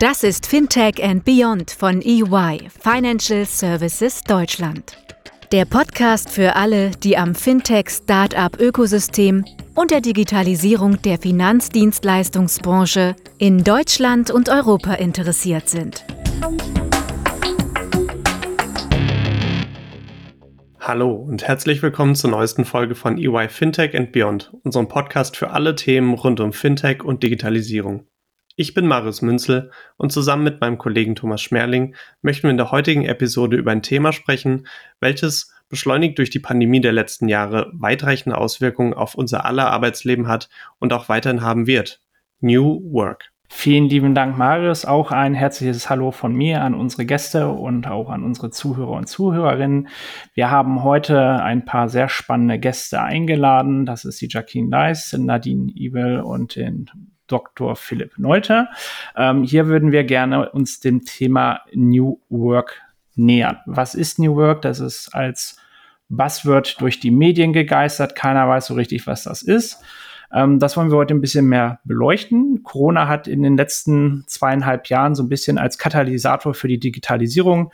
Das ist Fintech and Beyond von EY, Financial Services Deutschland. Der Podcast für alle, die am Fintech-Startup-Ökosystem und der Digitalisierung der Finanzdienstleistungsbranche in Deutschland und Europa interessiert sind. Hallo und herzlich willkommen zur neuesten Folge von EY Fintech and Beyond, unserem Podcast für alle Themen rund um Fintech und Digitalisierung. Ich bin Marius Münzel und zusammen mit meinem Kollegen Thomas Schmerling möchten wir in der heutigen Episode über ein Thema sprechen, welches beschleunigt durch die Pandemie der letzten Jahre weitreichende Auswirkungen auf unser aller Arbeitsleben hat und auch weiterhin haben wird. New Work. Vielen lieben Dank, Marius. Auch ein herzliches Hallo von mir an unsere Gäste und auch an unsere Zuhörer und Zuhörerinnen. Wir haben heute ein paar sehr spannende Gäste eingeladen. Das ist die Jacqueline Leis, Nadine Ibel und den Dr. Philipp Neute. Ähm, hier würden wir gerne uns dem Thema New Work nähern. Was ist New Work? Das ist als Buzzword durch die Medien gegeistert. Keiner weiß so richtig, was das ist. Ähm, das wollen wir heute ein bisschen mehr beleuchten. Corona hat in den letzten zweieinhalb Jahren so ein bisschen als Katalysator für die Digitalisierung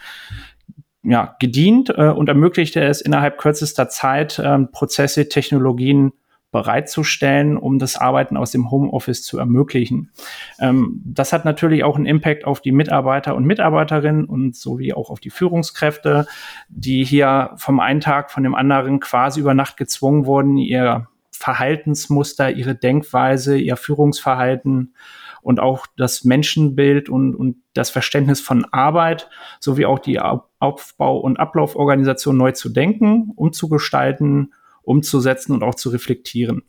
ja, gedient äh, und ermöglichte es innerhalb kürzester Zeit, äh, Prozesse, Technologien bereitzustellen, um das Arbeiten aus dem Homeoffice zu ermöglichen. Ähm, das hat natürlich auch einen Impact auf die Mitarbeiter und Mitarbeiterinnen und sowie auch auf die Führungskräfte, die hier vom einen Tag von dem anderen quasi über Nacht gezwungen wurden, ihr Verhaltensmuster, ihre Denkweise, ihr Führungsverhalten und auch das Menschenbild und, und das Verständnis von Arbeit sowie auch die Aufbau- und Ablauforganisation neu zu denken, umzugestalten umzusetzen und auch zu reflektieren.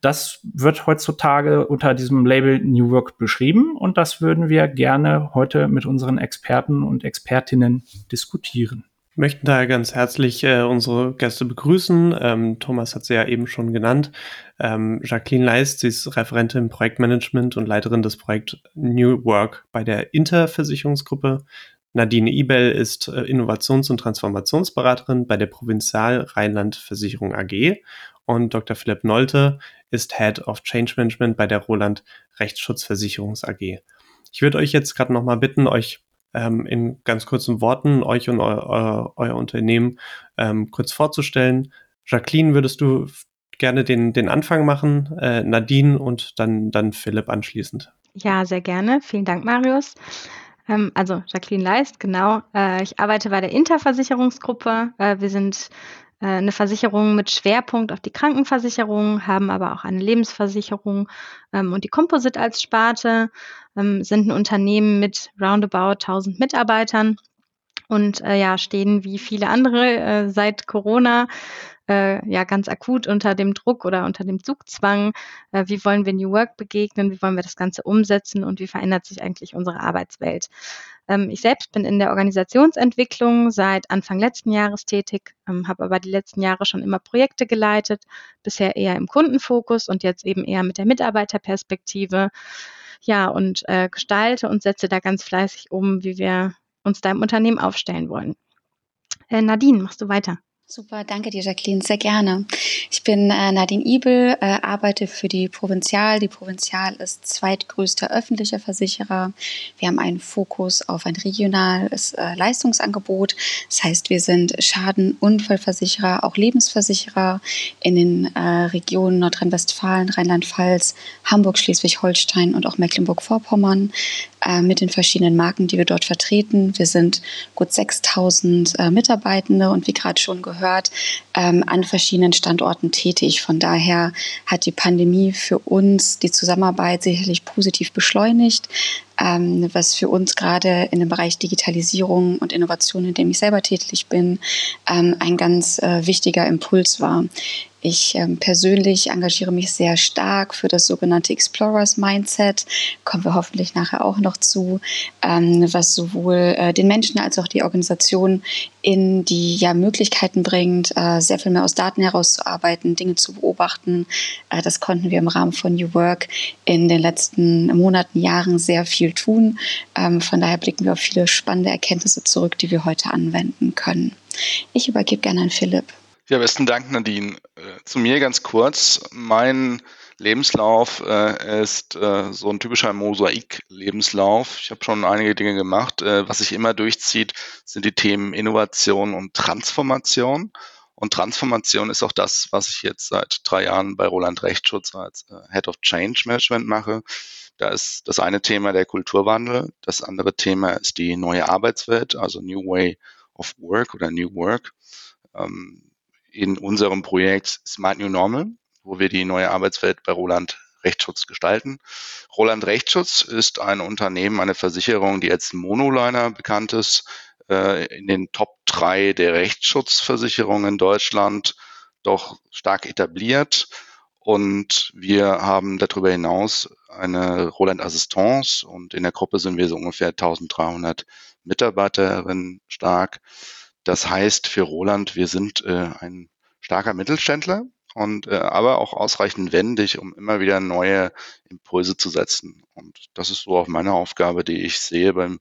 Das wird heutzutage unter diesem Label New Work beschrieben und das würden wir gerne heute mit unseren Experten und Expertinnen diskutieren. Möchten daher ganz herzlich äh, unsere Gäste begrüßen. Ähm, Thomas hat sie ja eben schon genannt. Ähm, Jacqueline Leist, sie ist Referentin im Projektmanagement und Leiterin des Projekts New Work bei der Interversicherungsgruppe. Nadine Ibel ist äh, Innovations- und Transformationsberaterin bei der Provinzial Rheinland Versicherung AG und Dr. Philipp Nolte ist Head of Change Management bei der Roland Rechtsschutzversicherungs AG. Ich würde euch jetzt gerade nochmal bitten, euch ähm, in ganz kurzen Worten, euch und eu eu euer Unternehmen ähm, kurz vorzustellen. Jacqueline, würdest du gerne den, den Anfang machen, äh, Nadine und dann, dann Philipp anschließend. Ja, sehr gerne. Vielen Dank, Marius. Ähm, also Jacqueline Leist, genau. Äh, ich arbeite bei der Interversicherungsgruppe. Äh, wir sind äh, eine Versicherung mit Schwerpunkt auf die Krankenversicherung, haben aber auch eine Lebensversicherung ähm, und die Composite als Sparte, ähm, sind ein Unternehmen mit roundabout 1000 Mitarbeitern und äh, ja, stehen wie viele andere äh, seit Corona äh, ja ganz akut unter dem Druck oder unter dem Zugzwang. Äh, wie wollen wir New Work begegnen? Wie wollen wir das Ganze umsetzen? Und wie verändert sich eigentlich unsere Arbeitswelt? Ähm, ich selbst bin in der Organisationsentwicklung seit Anfang letzten Jahres tätig, ähm, habe aber die letzten Jahre schon immer Projekte geleitet, bisher eher im Kundenfokus und jetzt eben eher mit der Mitarbeiterperspektive. Ja, und äh, gestalte und setze da ganz fleißig um, wie wir uns da im Unternehmen aufstellen wollen. Äh, Nadine, machst du weiter? Super, danke dir, Jacqueline, sehr gerne. Ich bin äh, Nadine Ibel, äh, arbeite für die Provinzial. Die Provinzial ist zweitgrößter öffentlicher Versicherer. Wir haben einen Fokus auf ein regionales äh, Leistungsangebot. Das heißt, wir sind Schaden-Unfallversicherer, auch Lebensversicherer in den äh, Regionen Nordrhein-Westfalen, Rheinland-Pfalz, Hamburg, Schleswig-Holstein und auch Mecklenburg-Vorpommern äh, mit den verschiedenen Marken, die wir dort vertreten. Wir sind gut 6000 äh, Mitarbeitende und wie gerade schon gehört, ähm, an verschiedenen Standorten tätig. Von daher hat die Pandemie für uns die Zusammenarbeit sicherlich positiv beschleunigt was für uns gerade in dem Bereich Digitalisierung und Innovation, in dem ich selber tätig bin, ähm, ein ganz äh, wichtiger Impuls war. Ich ähm, persönlich engagiere mich sehr stark für das sogenannte Explorers Mindset. Kommen wir hoffentlich nachher auch noch zu, ähm, was sowohl äh, den Menschen als auch die Organisation in die ja, Möglichkeiten bringt, äh, sehr viel mehr aus Daten herauszuarbeiten, Dinge zu beobachten. Das konnten wir im Rahmen von New Work in den letzten Monaten, Jahren sehr viel tun. Ähm, von daher blicken wir auf viele spannende Erkenntnisse zurück, die wir heute anwenden können. Ich übergebe gerne an Philipp. Ja, besten Dank, Nadine. Äh, zu mir ganz kurz. Mein Lebenslauf äh, ist äh, so ein typischer Mosaik-Lebenslauf. Ich habe schon einige Dinge gemacht. Äh, was sich immer durchzieht, sind die Themen Innovation und Transformation. Und Transformation ist auch das, was ich jetzt seit drei Jahren bei Roland Rechtsschutz als äh, Head of Change Management mache. Da ist das eine Thema der Kulturwandel, das andere Thema ist die neue Arbeitswelt, also New Way of Work oder New Work. Ähm, in unserem Projekt Smart New Normal, wo wir die neue Arbeitswelt bei Roland Rechtsschutz gestalten. Roland Rechtsschutz ist ein Unternehmen, eine Versicherung, die als Monoliner bekannt ist, äh, in den Top 3 der Rechtsschutzversicherungen in Deutschland doch stark etabliert. Und wir haben darüber hinaus eine Roland Assistance und in der Gruppe sind wir so ungefähr 1300 Mitarbeiterinnen stark. Das heißt für Roland, wir sind äh, ein starker Mittelständler und äh, aber auch ausreichend wendig, um immer wieder neue Impulse zu setzen. Und das ist so auch meine Aufgabe, die ich sehe beim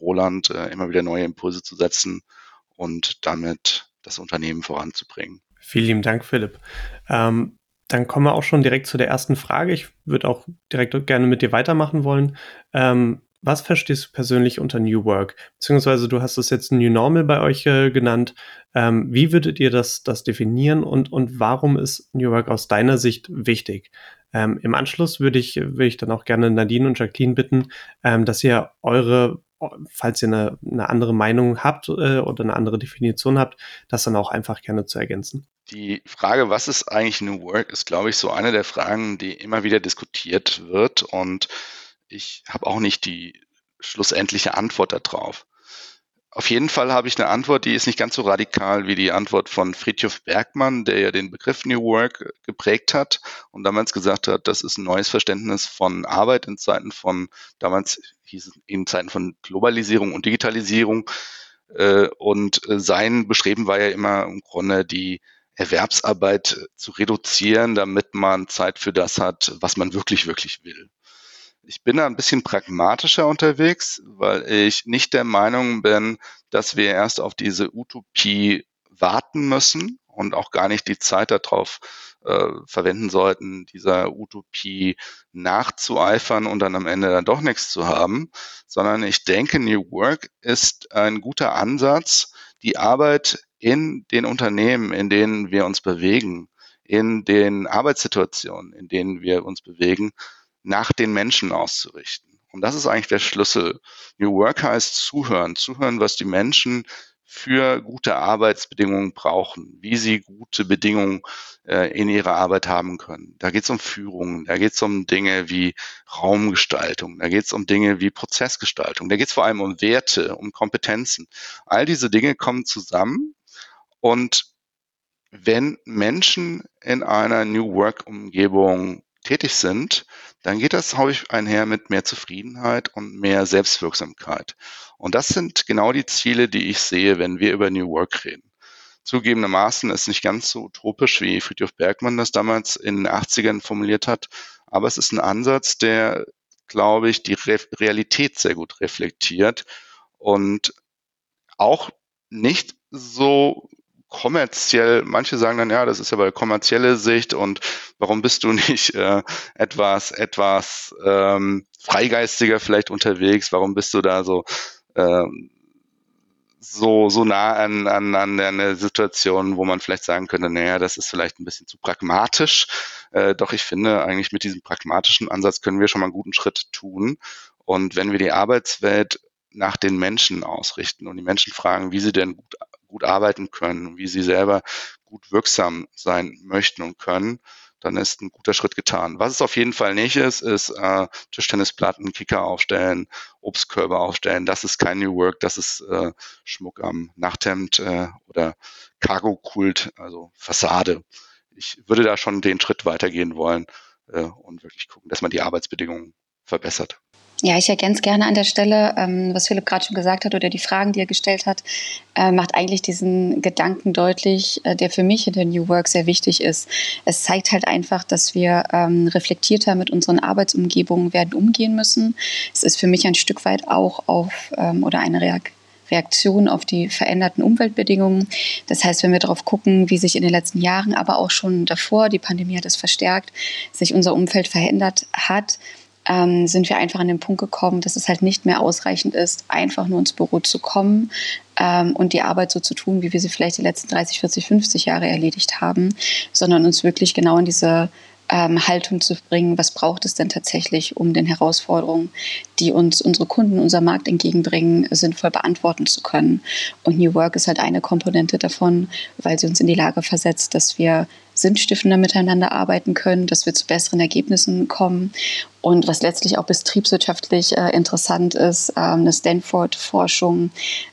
Roland, äh, immer wieder neue Impulse zu setzen und damit das Unternehmen voranzubringen. Vielen lieben Dank, Philipp. Ähm, dann kommen wir auch schon direkt zu der ersten Frage. Ich würde auch direkt gerne mit dir weitermachen wollen. Ähm, was verstehst du persönlich unter New Work? Beziehungsweise du hast es jetzt New Normal bei euch äh, genannt. Ähm, wie würdet ihr das, das definieren und, und warum ist New Work aus deiner Sicht wichtig? Ähm, Im Anschluss würde ich, würde ich dann auch gerne Nadine und Jacqueline bitten, ähm, dass ihr eure falls ihr eine, eine andere Meinung habt äh, oder eine andere Definition habt, das dann auch einfach gerne zu ergänzen. Die Frage, was ist eigentlich New Work, ist, glaube ich, so eine der Fragen, die immer wieder diskutiert wird. Und ich habe auch nicht die schlussendliche Antwort darauf. Auf jeden Fall habe ich eine Antwort, die ist nicht ganz so radikal wie die Antwort von Friedhof Bergmann, der ja den Begriff New Work geprägt hat und damals gesagt hat, das ist ein neues Verständnis von Arbeit in Zeiten von, damals hieß es in Zeiten von Globalisierung und Digitalisierung. Äh, und sein Bestreben war ja immer im Grunde die Erwerbsarbeit zu reduzieren, damit man Zeit für das hat, was man wirklich, wirklich will. Ich bin da ein bisschen pragmatischer unterwegs, weil ich nicht der Meinung bin, dass wir erst auf diese Utopie warten müssen und auch gar nicht die Zeit darauf äh, verwenden sollten, dieser Utopie nachzueifern und dann am Ende dann doch nichts zu haben, sondern ich denke, New Work ist ein guter Ansatz, die Arbeit in den Unternehmen, in denen wir uns bewegen, in den Arbeitssituationen, in denen wir uns bewegen, nach den Menschen auszurichten. Und das ist eigentlich der Schlüssel. New Work heißt zuhören, zuhören, was die Menschen für gute Arbeitsbedingungen brauchen, wie sie gute Bedingungen äh, in ihrer Arbeit haben können. Da geht es um Führung, da geht es um Dinge wie Raumgestaltung, da geht es um Dinge wie Prozessgestaltung, da geht es vor allem um Werte, um Kompetenzen. All diese Dinge kommen zusammen und wenn Menschen in einer New Work-Umgebung tätig sind, dann geht das häufig einher mit mehr Zufriedenheit und mehr Selbstwirksamkeit. Und das sind genau die Ziele, die ich sehe, wenn wir über New Work reden. Zugegebenermaßen ist nicht ganz so utopisch, wie Friedhof Bergmann das damals in den 80ern formuliert hat, aber es ist ein Ansatz, der, glaube ich, die Re Realität sehr gut reflektiert und auch nicht so kommerziell, manche sagen dann, ja, das ist aber kommerzielle Sicht und warum bist du nicht äh, etwas, etwas ähm, freigeistiger vielleicht unterwegs? Warum bist du da so ähm, so, so nah an, an, an eine Situation, wo man vielleicht sagen könnte, naja, das ist vielleicht ein bisschen zu pragmatisch. Äh, doch ich finde, eigentlich mit diesem pragmatischen Ansatz können wir schon mal einen guten Schritt tun. Und wenn wir die Arbeitswelt nach den Menschen ausrichten und die Menschen fragen, wie sie denn gut gut arbeiten können, wie sie selber gut wirksam sein möchten und können, dann ist ein guter Schritt getan. Was es auf jeden Fall nicht ist, ist äh, Tischtennisplatten, Kicker aufstellen, Obstkörbe aufstellen. Das ist kein New Work, das ist äh, Schmuck am Nachthemd äh, oder Cargo-Kult, also Fassade. Ich würde da schon den Schritt weitergehen wollen äh, und wirklich gucken, dass man die Arbeitsbedingungen verbessert. Ja, ich ergänze gerne an der Stelle, ähm, was Philipp gerade schon gesagt hat oder die Fragen, die er gestellt hat, äh, macht eigentlich diesen Gedanken deutlich, äh, der für mich in der New Work sehr wichtig ist. Es zeigt halt einfach, dass wir ähm, reflektierter mit unseren Arbeitsumgebungen werden umgehen müssen. Es ist für mich ein Stück weit auch auf ähm, oder eine Reaktion Reaktion auf die veränderten Umweltbedingungen. Das heißt, wenn wir darauf gucken, wie sich in den letzten Jahren, aber auch schon davor, die Pandemie hat es verstärkt, sich unser Umfeld verändert hat, ähm, sind wir einfach an den Punkt gekommen, dass es halt nicht mehr ausreichend ist, einfach nur ins Büro zu kommen ähm, und die Arbeit so zu tun, wie wir sie vielleicht die letzten 30, 40, 50 Jahre erledigt haben, sondern uns wirklich genau in diese ähm, Haltung zu bringen, was braucht es denn tatsächlich, um den Herausforderungen, die uns unsere Kunden, unser Markt entgegenbringen, sinnvoll beantworten zu können. Und New Work ist halt eine Komponente davon, weil sie uns in die Lage versetzt, dass wir sinnstiftender miteinander arbeiten können, dass wir zu besseren Ergebnissen kommen. Und was letztlich auch betriebswirtschaftlich äh, interessant ist, ähm, eine Stanford-Forschung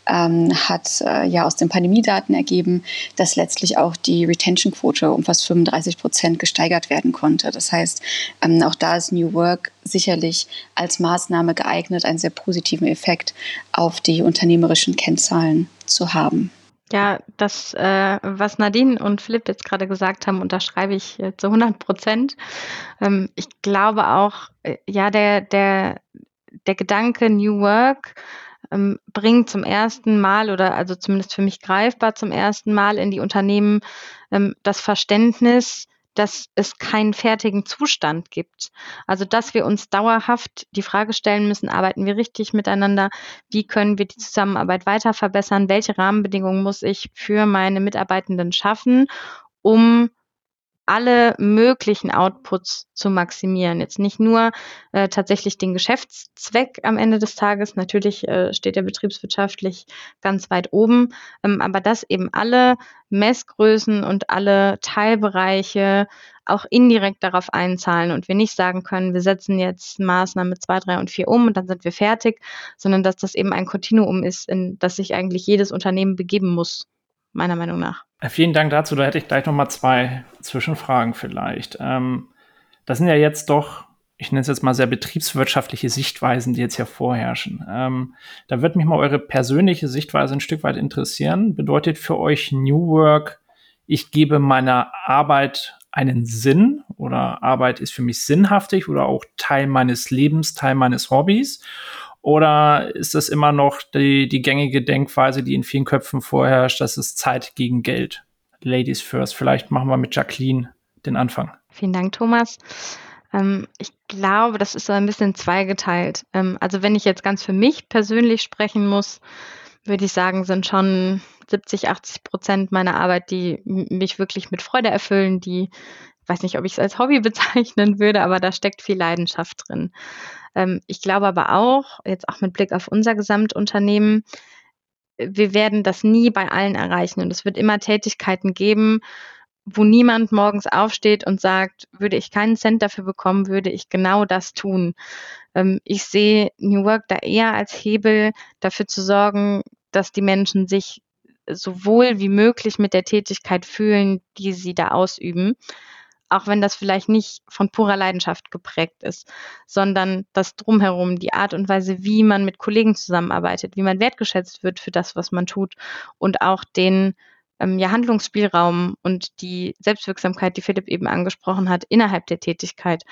ähm, hat äh, ja aus den Pandemiedaten ergeben, dass letztlich auch die Retention-Quote um fast 35 Prozent gesteigert werden konnte. Das heißt, ähm, auch da ist New Work sicherlich als Maßnahme geeignet, einen sehr positiven Effekt auf die unternehmerischen Kennzahlen zu haben. Ja, das, äh, was Nadine und Philipp jetzt gerade gesagt haben, unterschreibe ich äh, zu 100 Prozent. Ähm, ich glaube auch, äh, ja, der, der, der Gedanke New Work ähm, bringt zum ersten Mal oder also zumindest für mich greifbar zum ersten Mal in die Unternehmen ähm, das Verständnis, dass es keinen fertigen Zustand gibt. Also dass wir uns dauerhaft die Frage stellen müssen, arbeiten wir richtig miteinander? Wie können wir die Zusammenarbeit weiter verbessern? Welche Rahmenbedingungen muss ich für meine Mitarbeitenden schaffen, um alle möglichen Outputs zu maximieren. Jetzt nicht nur äh, tatsächlich den Geschäftszweck am Ende des Tages, natürlich äh, steht der betriebswirtschaftlich ganz weit oben, ähm, aber dass eben alle Messgrößen und alle Teilbereiche auch indirekt darauf einzahlen und wir nicht sagen können, wir setzen jetzt Maßnahme 2, 3 und 4 um und dann sind wir fertig, sondern dass das eben ein Kontinuum ist, in das sich eigentlich jedes Unternehmen begeben muss, meiner Meinung nach. Äh, vielen Dank dazu. Da hätte ich gleich noch mal zwei Zwischenfragen vielleicht. Ähm, das sind ja jetzt doch, ich nenne es jetzt mal sehr betriebswirtschaftliche Sichtweisen, die jetzt hier vorherrschen. Ähm, da wird mich mal eure persönliche Sichtweise ein Stück weit interessieren. Bedeutet für euch New Work, ich gebe meiner Arbeit einen Sinn oder Arbeit ist für mich sinnhaftig oder auch Teil meines Lebens, Teil meines Hobbys? Oder ist das immer noch die, die gängige Denkweise, die in vielen Köpfen vorherrscht, dass es Zeit gegen Geld? Ladies first. Vielleicht machen wir mit Jacqueline den Anfang. Vielen Dank, Thomas. Ähm, ich glaube, das ist so ein bisschen zweigeteilt. Ähm, also wenn ich jetzt ganz für mich persönlich sprechen muss, würde ich sagen, sind schon 70, 80 Prozent meiner Arbeit, die mich wirklich mit Freude erfüllen, die, weiß nicht, ob ich es als Hobby bezeichnen würde, aber da steckt viel Leidenschaft drin. Ähm, ich glaube aber auch, jetzt auch mit Blick auf unser Gesamtunternehmen, wir werden das nie bei allen erreichen. Und es wird immer Tätigkeiten geben, wo niemand morgens aufsteht und sagt, würde ich keinen Cent dafür bekommen, würde ich genau das tun. Ähm, ich sehe New Work da eher als Hebel dafür zu sorgen, dass die Menschen sich so wohl wie möglich mit der Tätigkeit fühlen, die sie da ausüben auch wenn das vielleicht nicht von purer Leidenschaft geprägt ist, sondern das drumherum, die Art und Weise, wie man mit Kollegen zusammenarbeitet, wie man wertgeschätzt wird für das, was man tut und auch den ähm, ja, Handlungsspielraum und die Selbstwirksamkeit, die Philipp eben angesprochen hat, innerhalb der Tätigkeit,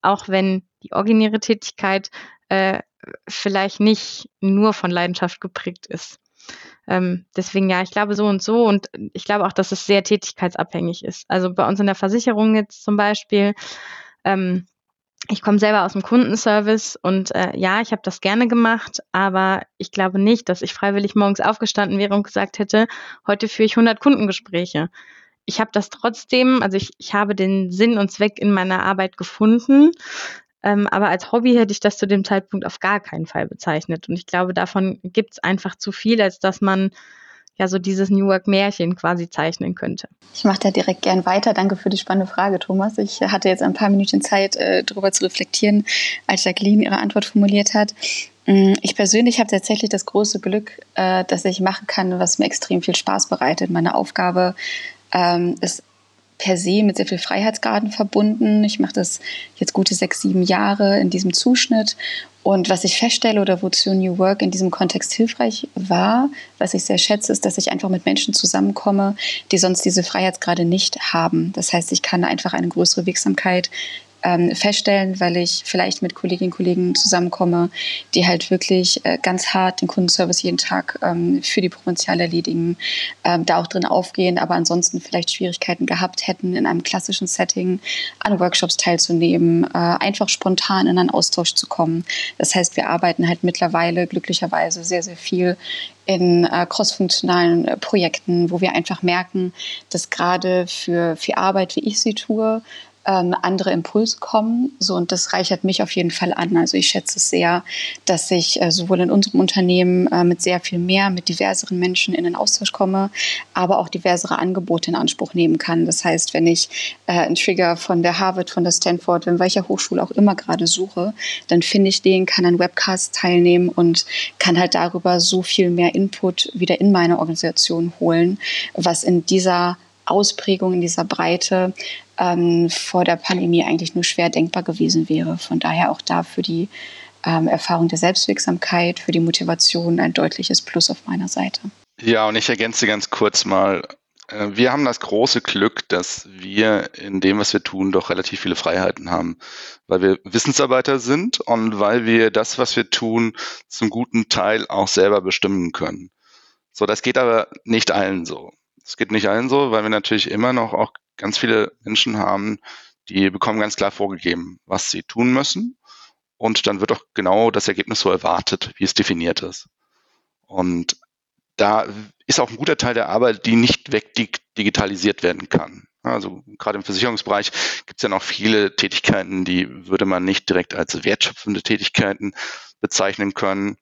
auch wenn die originäre Tätigkeit äh, vielleicht nicht nur von Leidenschaft geprägt ist. Ähm, deswegen ja, ich glaube so und so und ich glaube auch, dass es sehr tätigkeitsabhängig ist. Also bei uns in der Versicherung jetzt zum Beispiel, ähm, ich komme selber aus dem Kundenservice und äh, ja, ich habe das gerne gemacht, aber ich glaube nicht, dass ich freiwillig morgens aufgestanden wäre und gesagt hätte, heute führe ich 100 Kundengespräche. Ich habe das trotzdem, also ich, ich habe den Sinn und Zweck in meiner Arbeit gefunden, ähm, aber als Hobby hätte ich das zu dem Zeitpunkt auf gar keinen Fall bezeichnet. Und ich glaube, davon gibt es einfach zu viel, als dass man ja so dieses New Work Märchen quasi zeichnen könnte. Ich mache da direkt gern weiter. Danke für die spannende Frage, Thomas. Ich hatte jetzt ein paar Minuten Zeit, äh, darüber zu reflektieren, als Jacqueline ihre Antwort formuliert hat. Mm, ich persönlich habe tatsächlich das große Glück, äh, dass ich machen kann, was mir extrem viel Spaß bereitet. Meine Aufgabe ähm, ist per se mit sehr viel Freiheitsgraden verbunden. Ich mache das jetzt gute sechs, sieben Jahre in diesem Zuschnitt. Und was ich feststelle oder wozu New Work in diesem Kontext hilfreich war, was ich sehr schätze, ist, dass ich einfach mit Menschen zusammenkomme, die sonst diese Freiheitsgrade nicht haben. Das heißt, ich kann einfach eine größere Wirksamkeit ähm, feststellen, weil ich vielleicht mit Kolleginnen und Kollegen zusammenkomme, die halt wirklich äh, ganz hart den Kundenservice jeden Tag ähm, für die Provinzial erledigen, ähm, da auch drin aufgehen, aber ansonsten vielleicht Schwierigkeiten gehabt hätten, in einem klassischen Setting an Workshops teilzunehmen, äh, einfach spontan in einen Austausch zu kommen. Das heißt, wir arbeiten halt mittlerweile glücklicherweise sehr, sehr viel in äh, crossfunktionalen äh, Projekten, wo wir einfach merken, dass gerade für, für Arbeit, wie ich sie tue, ähm, andere Impulse kommen. So, und das reichert mich auf jeden Fall an. Also ich schätze es sehr, dass ich äh, sowohl in unserem Unternehmen äh, mit sehr viel mehr, mit diverseren Menschen in den Austausch komme, aber auch diversere Angebote in Anspruch nehmen kann. Das heißt, wenn ich äh, einen Trigger von der Harvard, von der Stanford, in welcher Hochschule auch immer gerade suche, dann finde ich den, kann an Webcasts teilnehmen und kann halt darüber so viel mehr Input wieder in meine Organisation holen, was in dieser Ausprägung, in dieser Breite ähm, vor der Pandemie eigentlich nur schwer denkbar gewesen wäre. Von daher auch da für die ähm, Erfahrung der Selbstwirksamkeit, für die Motivation ein deutliches Plus auf meiner Seite. Ja, und ich ergänze ganz kurz mal. Äh, wir haben das große Glück, dass wir in dem, was wir tun, doch relativ viele Freiheiten haben, weil wir Wissensarbeiter sind und weil wir das, was wir tun, zum guten Teil auch selber bestimmen können. So, das geht aber nicht allen so. Es geht nicht allen so, weil wir natürlich immer noch auch ganz viele Menschen haben, die bekommen ganz klar vorgegeben, was sie tun müssen. Und dann wird auch genau das Ergebnis so erwartet, wie es definiert ist. Und da ist auch ein guter Teil der Arbeit, die nicht wegdigitalisiert werden kann. Also gerade im Versicherungsbereich gibt es ja noch viele Tätigkeiten, die würde man nicht direkt als wertschöpfende Tätigkeiten bezeichnen können.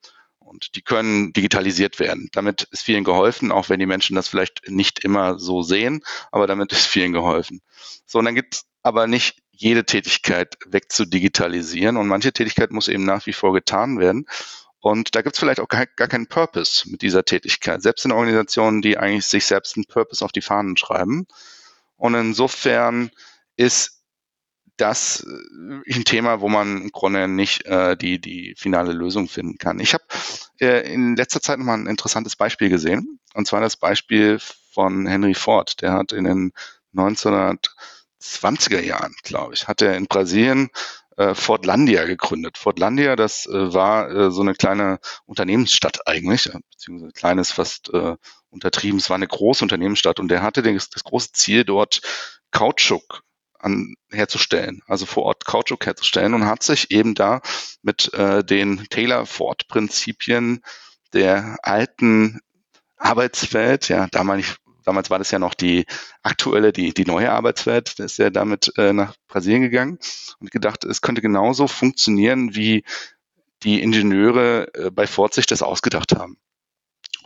Und die können digitalisiert werden. Damit ist vielen geholfen, auch wenn die Menschen das vielleicht nicht immer so sehen, aber damit ist vielen geholfen. So, und dann gibt es aber nicht jede Tätigkeit wegzudigitalisieren und manche Tätigkeit muss eben nach wie vor getan werden. Und da gibt es vielleicht auch gar, gar keinen Purpose mit dieser Tätigkeit, selbst in Organisationen, die eigentlich sich selbst einen Purpose auf die Fahnen schreiben. Und insofern ist das äh, ein Thema, wo man im Grunde nicht äh, die, die finale Lösung finden kann. Ich habe äh, in letzter Zeit nochmal ein interessantes Beispiel gesehen, und zwar das Beispiel von Henry Ford. Der hat in den 1920er Jahren, glaube ich, hat er in Brasilien äh, Fordlandia gegründet. Fordlandia, das äh, war äh, so eine kleine Unternehmensstadt eigentlich, äh, beziehungsweise kleines fast äh, untertrieben. Es war eine große Unternehmensstadt und der hatte das, das große Ziel dort Kautschuk an, herzustellen, also vor Ort Kautschuk herzustellen und hat sich eben da mit äh, den Taylor-Ford-Prinzipien der alten Arbeitswelt, ja, damals, damals war das ja noch die aktuelle, die, die neue Arbeitswelt, da ist er damit äh, nach Brasilien gegangen und gedacht, es könnte genauso funktionieren, wie die Ingenieure äh, bei Ford sich das ausgedacht haben.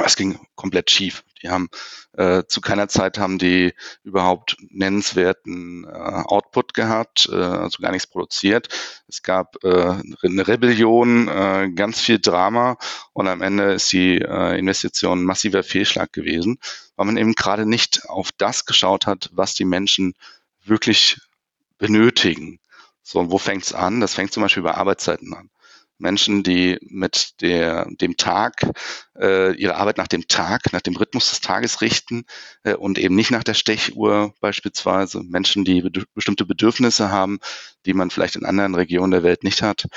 Das ging komplett schief. Die haben äh, zu keiner Zeit haben die überhaupt nennenswerten äh, Output gehabt, äh, also gar nichts produziert. Es gab äh, eine Rebellion, äh, ganz viel Drama und am Ende ist die äh, Investition ein massiver Fehlschlag gewesen, weil man eben gerade nicht auf das geschaut hat, was die Menschen wirklich benötigen. So, und wo fängt es an? Das fängt zum Beispiel bei Arbeitszeiten an. Menschen, die mit der, dem Tag, äh, ihre Arbeit nach dem Tag, nach dem Rhythmus des Tages richten äh, und eben nicht nach der Stechuhr beispielsweise. Menschen, die be bestimmte Bedürfnisse haben, die man vielleicht in anderen Regionen der Welt nicht hat.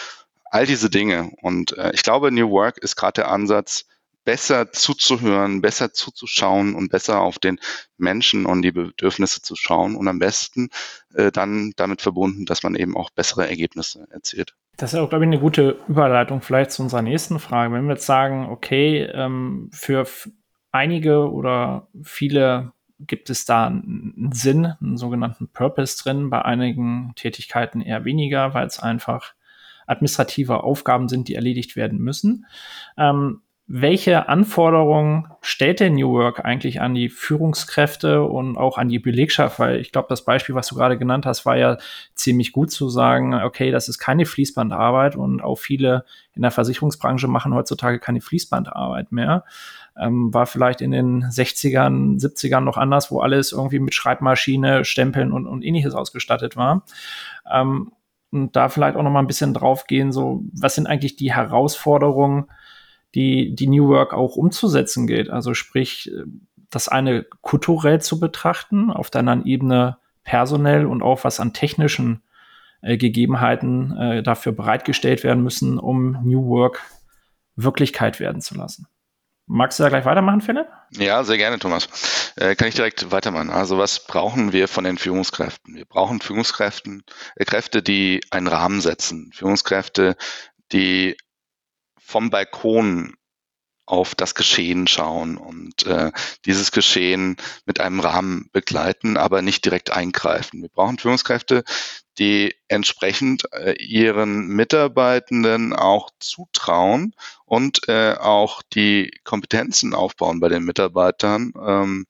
All diese Dinge. Und äh, ich glaube, New Work ist gerade der Ansatz, besser zuzuhören, besser zuzuschauen und besser auf den Menschen und die Bedürfnisse zu schauen und am besten äh, dann damit verbunden, dass man eben auch bessere Ergebnisse erzielt. Das ist auch, glaube ich, eine gute Überleitung vielleicht zu unserer nächsten Frage. Wenn wir jetzt sagen, okay, ähm, für einige oder viele gibt es da einen Sinn, einen sogenannten Purpose drin, bei einigen Tätigkeiten eher weniger, weil es einfach administrative Aufgaben sind, die erledigt werden müssen. Ähm, welche Anforderungen stellt der New Work eigentlich an die Führungskräfte und auch an die Belegschaft? Weil ich glaube, das Beispiel, was du gerade genannt hast, war ja ziemlich gut zu sagen, okay, das ist keine Fließbandarbeit und auch viele in der Versicherungsbranche machen heutzutage keine Fließbandarbeit mehr. Ähm, war vielleicht in den 60ern, 70ern noch anders, wo alles irgendwie mit Schreibmaschine, Stempeln und, und ähnliches ausgestattet war. Ähm, und da vielleicht auch noch mal ein bisschen draufgehen, so, was sind eigentlich die Herausforderungen, die, die New Work auch umzusetzen gilt. Also sprich, das eine kulturell zu betrachten, auf der anderen Ebene personell und auch was an technischen äh, Gegebenheiten äh, dafür bereitgestellt werden müssen, um New Work Wirklichkeit werden zu lassen. Magst du da gleich weitermachen, Philipp? Ja, sehr gerne, Thomas. Äh, kann ich direkt weitermachen. Also was brauchen wir von den Führungskräften? Wir brauchen Führungskräfte, äh, Kräfte, die einen Rahmen setzen. Führungskräfte, die vom Balkon auf das Geschehen schauen und äh, dieses Geschehen mit einem Rahmen begleiten, aber nicht direkt eingreifen. Wir brauchen Führungskräfte, die entsprechend äh, ihren Mitarbeitenden auch zutrauen und äh, auch die Kompetenzen aufbauen bei den Mitarbeitern, ähm,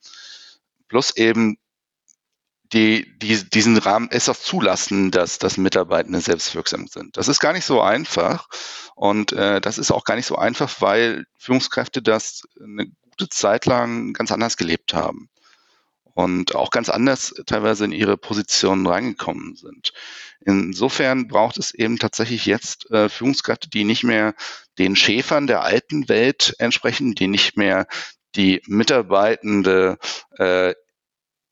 plus eben die, die diesen Rahmen es auch zulassen, dass, dass Mitarbeitende selbstwirksam sind. Das ist gar nicht so einfach und äh, das ist auch gar nicht so einfach, weil Führungskräfte das eine gute Zeit lang ganz anders gelebt haben und auch ganz anders teilweise in ihre Positionen reingekommen sind. Insofern braucht es eben tatsächlich jetzt äh, Führungskräfte, die nicht mehr den Schäfern der alten Welt entsprechen, die nicht mehr die Mitarbeitende äh,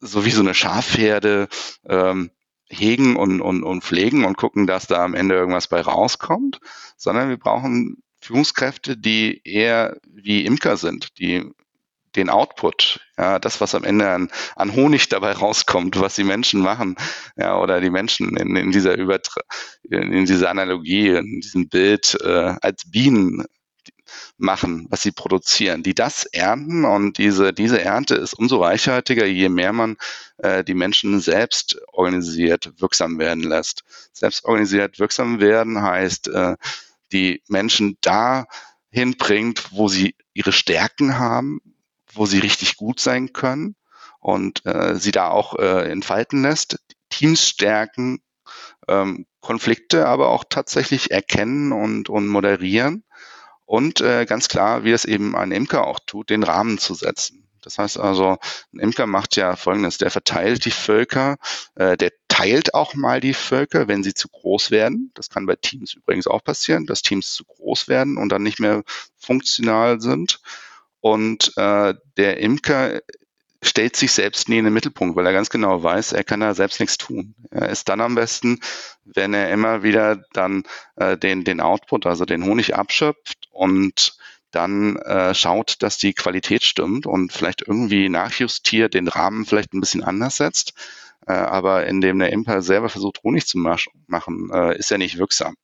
so wie so eine Schafherde ähm, hegen und, und, und pflegen und gucken, dass da am Ende irgendwas bei rauskommt, sondern wir brauchen Führungskräfte, die eher wie Imker sind, die den Output, ja, das, was am Ende an, an Honig dabei rauskommt, was die Menschen machen, ja, oder die Menschen in, in dieser Übertra in dieser Analogie, in diesem Bild äh, als Bienen machen, was sie produzieren, die das ernten. Und diese, diese Ernte ist umso reichhaltiger, je mehr man äh, die Menschen selbst organisiert wirksam werden lässt. Selbst organisiert wirksam werden heißt, äh, die Menschen dahin bringt, wo sie ihre Stärken haben, wo sie richtig gut sein können und äh, sie da auch äh, entfalten lässt, Teams stärken, ähm, Konflikte aber auch tatsächlich erkennen und, und moderieren und äh, ganz klar, wie es eben ein Imker auch tut, den Rahmen zu setzen. Das heißt also, ein Imker macht ja Folgendes, der verteilt die Völker, äh, der teilt auch mal die Völker, wenn sie zu groß werden. Das kann bei Teams übrigens auch passieren, dass Teams zu groß werden und dann nicht mehr funktional sind. Und äh, der Imker stellt sich selbst nie in den Mittelpunkt, weil er ganz genau weiß, er kann da selbst nichts tun. Er ist dann am besten, wenn er immer wieder dann äh, den, den Output, also den Honig abschöpft und dann äh, schaut, dass die Qualität stimmt und vielleicht irgendwie nachjustiert, den Rahmen vielleicht ein bisschen anders setzt. Äh, aber indem der Imper selber versucht, Honig zu machen, äh, ist er nicht wirksam.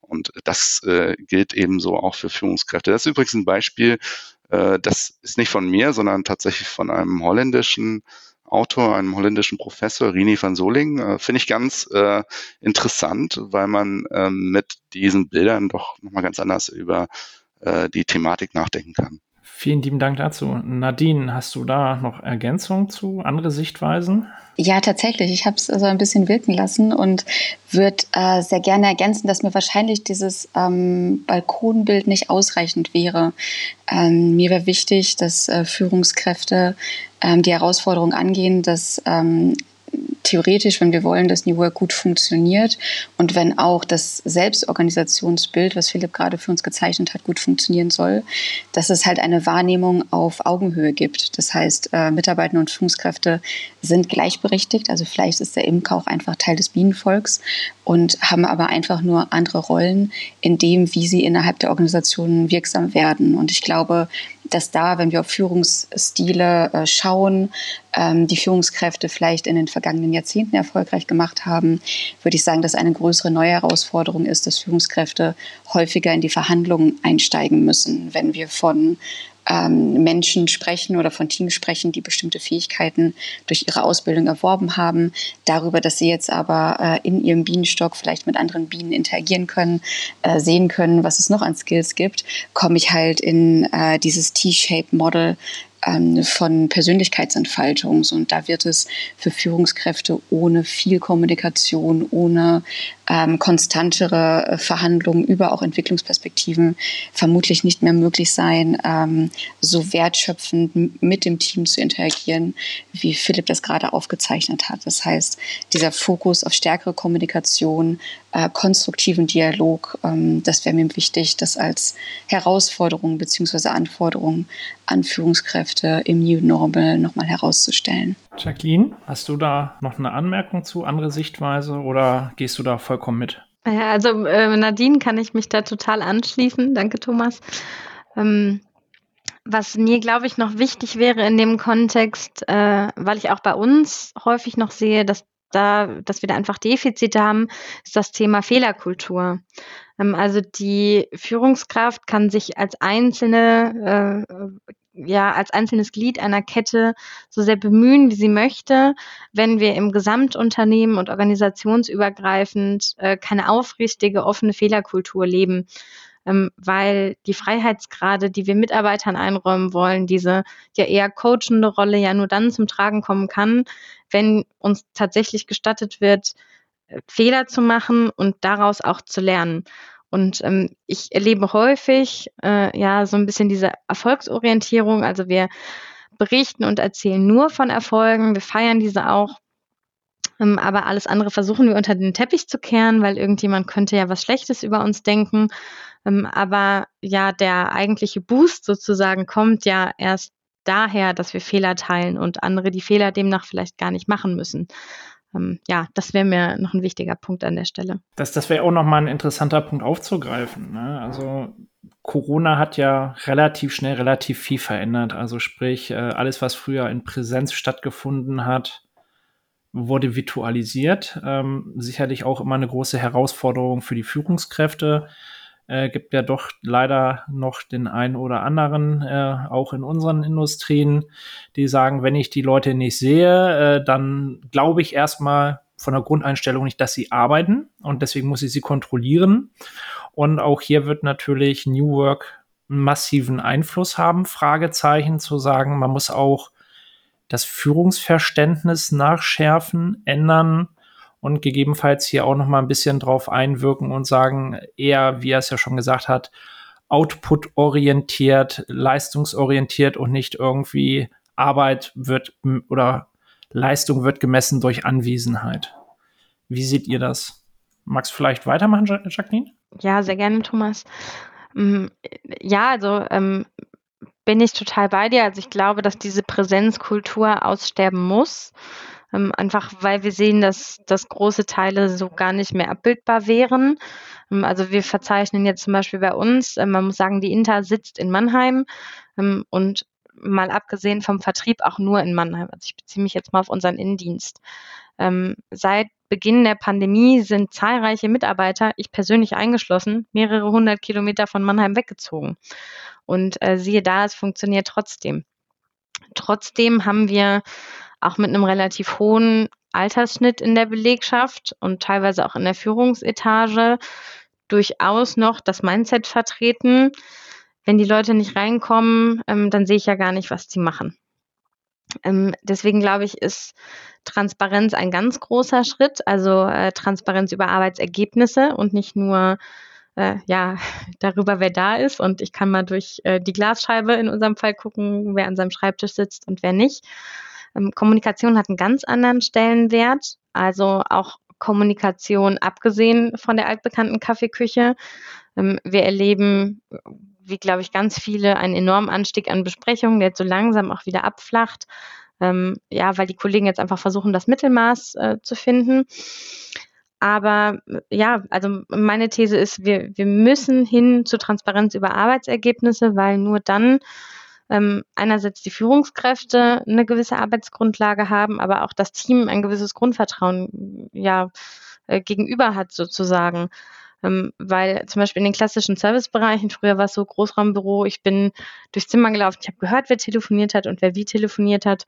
Und das äh, gilt ebenso auch für Führungskräfte. Das ist übrigens ein Beispiel, äh, das ist nicht von mir, sondern tatsächlich von einem holländischen Autor, einem holländischen Professor, Rini van Soling. Äh, Finde ich ganz äh, interessant, weil man äh, mit diesen Bildern doch nochmal ganz anders über äh, die Thematik nachdenken kann. Vielen lieben Dank dazu. Nadine, hast du da noch Ergänzungen zu, andere Sichtweisen? Ja, tatsächlich. Ich habe es also ein bisschen wirken lassen und würde äh, sehr gerne ergänzen, dass mir wahrscheinlich dieses ähm, Balkonbild nicht ausreichend wäre. Ähm, mir wäre wichtig, dass äh, Führungskräfte ähm, die Herausforderung angehen, dass ähm, theoretisch, wenn wir wollen, dass New Work gut funktioniert und wenn auch das Selbstorganisationsbild, was Philipp gerade für uns gezeichnet hat, gut funktionieren soll, dass es halt eine Wahrnehmung auf Augenhöhe gibt. Das heißt, äh, Mitarbeiter und Führungskräfte sind gleichberechtigt. Also vielleicht ist der Imker auch einfach Teil des Bienenvolks und haben aber einfach nur andere Rollen in dem, wie sie innerhalb der Organisation wirksam werden. Und ich glaube, dass da, wenn wir auf Führungsstile äh, schauen, ähm, die Führungskräfte vielleicht in den vergangenen Jahrzehnten erfolgreich gemacht haben, würde ich sagen, dass eine größere neue Herausforderung ist, dass Führungskräfte häufiger in die Verhandlungen einsteigen müssen, wenn wir von ähm, Menschen sprechen oder von Teams sprechen, die bestimmte Fähigkeiten durch ihre Ausbildung erworben haben, darüber, dass sie jetzt aber äh, in ihrem Bienenstock vielleicht mit anderen Bienen interagieren können, äh, sehen können, was es noch an Skills gibt, komme ich halt in äh, dieses T-Shape-Model ähm, von Persönlichkeitsentfaltung. Und da wird es für Führungskräfte ohne viel Kommunikation, ohne ähm, konstantere äh, Verhandlungen über auch Entwicklungsperspektiven vermutlich nicht mehr möglich sein, ähm, so wertschöpfend mit dem Team zu interagieren, wie Philipp das gerade aufgezeichnet hat. Das heißt, dieser Fokus auf stärkere Kommunikation, äh, konstruktiven Dialog, ähm, das wäre mir wichtig, das als Herausforderung bzw. Anforderung an Führungskräfte im New Normal nochmal herauszustellen. Jacqueline, hast du da noch eine Anmerkung zu, andere Sichtweise oder gehst du da vollkommen mit? Ja, also äh, Nadine kann ich mich da total anschließen. Danke, Thomas. Ähm, was mir, glaube ich, noch wichtig wäre in dem Kontext, äh, weil ich auch bei uns häufig noch sehe, dass da, dass wir da einfach Defizite haben, ist das Thema Fehlerkultur. Ähm, also die Führungskraft kann sich als einzelne, äh, ja, als einzelnes Glied einer Kette so sehr bemühen, wie sie möchte, wenn wir im Gesamtunternehmen und organisationsübergreifend äh, keine aufrichtige, offene Fehlerkultur leben ähm, weil die Freiheitsgrade, die wir Mitarbeitern einräumen wollen, diese ja eher coachende Rolle ja nur dann zum Tragen kommen kann, wenn uns tatsächlich gestattet wird, äh, Fehler zu machen und daraus auch zu lernen. Und ähm, ich erlebe häufig äh, ja so ein bisschen diese Erfolgsorientierung. Also wir berichten und erzählen nur von Erfolgen, wir feiern diese auch. Ähm, aber alles andere versuchen wir unter den Teppich zu kehren, weil irgendjemand könnte ja was Schlechtes über uns denken. Ähm, aber ja, der eigentliche Boost sozusagen kommt ja erst daher, dass wir Fehler teilen und andere die Fehler demnach vielleicht gar nicht machen müssen. Ähm, ja, das wäre mir noch ein wichtiger Punkt an der Stelle. Das, das wäre auch noch mal ein interessanter Punkt aufzugreifen. Ne? Also Corona hat ja relativ schnell relativ viel verändert. Also sprich, äh, alles, was früher in Präsenz stattgefunden hat, wurde virtualisiert. Ähm, sicherlich auch immer eine große Herausforderung für die Führungskräfte äh, gibt ja doch leider noch den einen oder anderen, äh, auch in unseren Industrien, die sagen, wenn ich die Leute nicht sehe, äh, dann glaube ich erstmal von der Grundeinstellung nicht, dass sie arbeiten und deswegen muss ich sie kontrollieren. Und auch hier wird natürlich New Work einen massiven Einfluss haben, Fragezeichen zu sagen, man muss auch das Führungsverständnis nachschärfen, ändern, und gegebenenfalls hier auch noch mal ein bisschen drauf einwirken und sagen, eher, wie er es ja schon gesagt hat, output-orientiert, leistungsorientiert und nicht irgendwie Arbeit wird oder Leistung wird gemessen durch Anwesenheit. Wie seht ihr das? Magst du vielleicht weitermachen, Jacqueline? Ja, sehr gerne, Thomas. Mm, ja, also ähm, bin ich total bei dir. Also ich glaube, dass diese Präsenzkultur aussterben muss. Ähm, einfach weil wir sehen, dass, dass große Teile so gar nicht mehr abbildbar wären. Ähm, also wir verzeichnen jetzt zum Beispiel bei uns, äh, man muss sagen, die Inter sitzt in Mannheim ähm, und mal abgesehen vom Vertrieb auch nur in Mannheim. Also ich beziehe mich jetzt mal auf unseren Innendienst. Ähm, seit Beginn der Pandemie sind zahlreiche Mitarbeiter, ich persönlich eingeschlossen, mehrere hundert Kilometer von Mannheim weggezogen. Und äh, siehe da, es funktioniert trotzdem. Trotzdem haben wir auch mit einem relativ hohen Altersschnitt in der Belegschaft und teilweise auch in der Führungsetage durchaus noch das Mindset vertreten. Wenn die Leute nicht reinkommen, ähm, dann sehe ich ja gar nicht, was sie machen. Ähm, deswegen glaube ich, ist Transparenz ein ganz großer Schritt, also äh, Transparenz über Arbeitsergebnisse und nicht nur äh, ja darüber, wer da ist. Und ich kann mal durch äh, die Glasscheibe in unserem Fall gucken, wer an seinem Schreibtisch sitzt und wer nicht. Ähm, Kommunikation hat einen ganz anderen Stellenwert, also auch Kommunikation abgesehen von der altbekannten Kaffeeküche. Ähm, wir erleben, wie glaube ich, ganz viele einen enormen Anstieg an Besprechungen, der jetzt so langsam auch wieder abflacht. Ähm, ja, weil die Kollegen jetzt einfach versuchen, das Mittelmaß äh, zu finden. Aber ja, also meine These ist, wir, wir müssen hin zu Transparenz über Arbeitsergebnisse, weil nur dann ähm, einerseits die Führungskräfte eine gewisse Arbeitsgrundlage haben, aber auch das Team ein gewisses Grundvertrauen ja äh, gegenüber hat sozusagen. Ähm, weil zum Beispiel in den klassischen Servicebereichen, früher war es so Großraumbüro, ich bin durchs Zimmer gelaufen, ich habe gehört, wer telefoniert hat und wer wie telefoniert hat.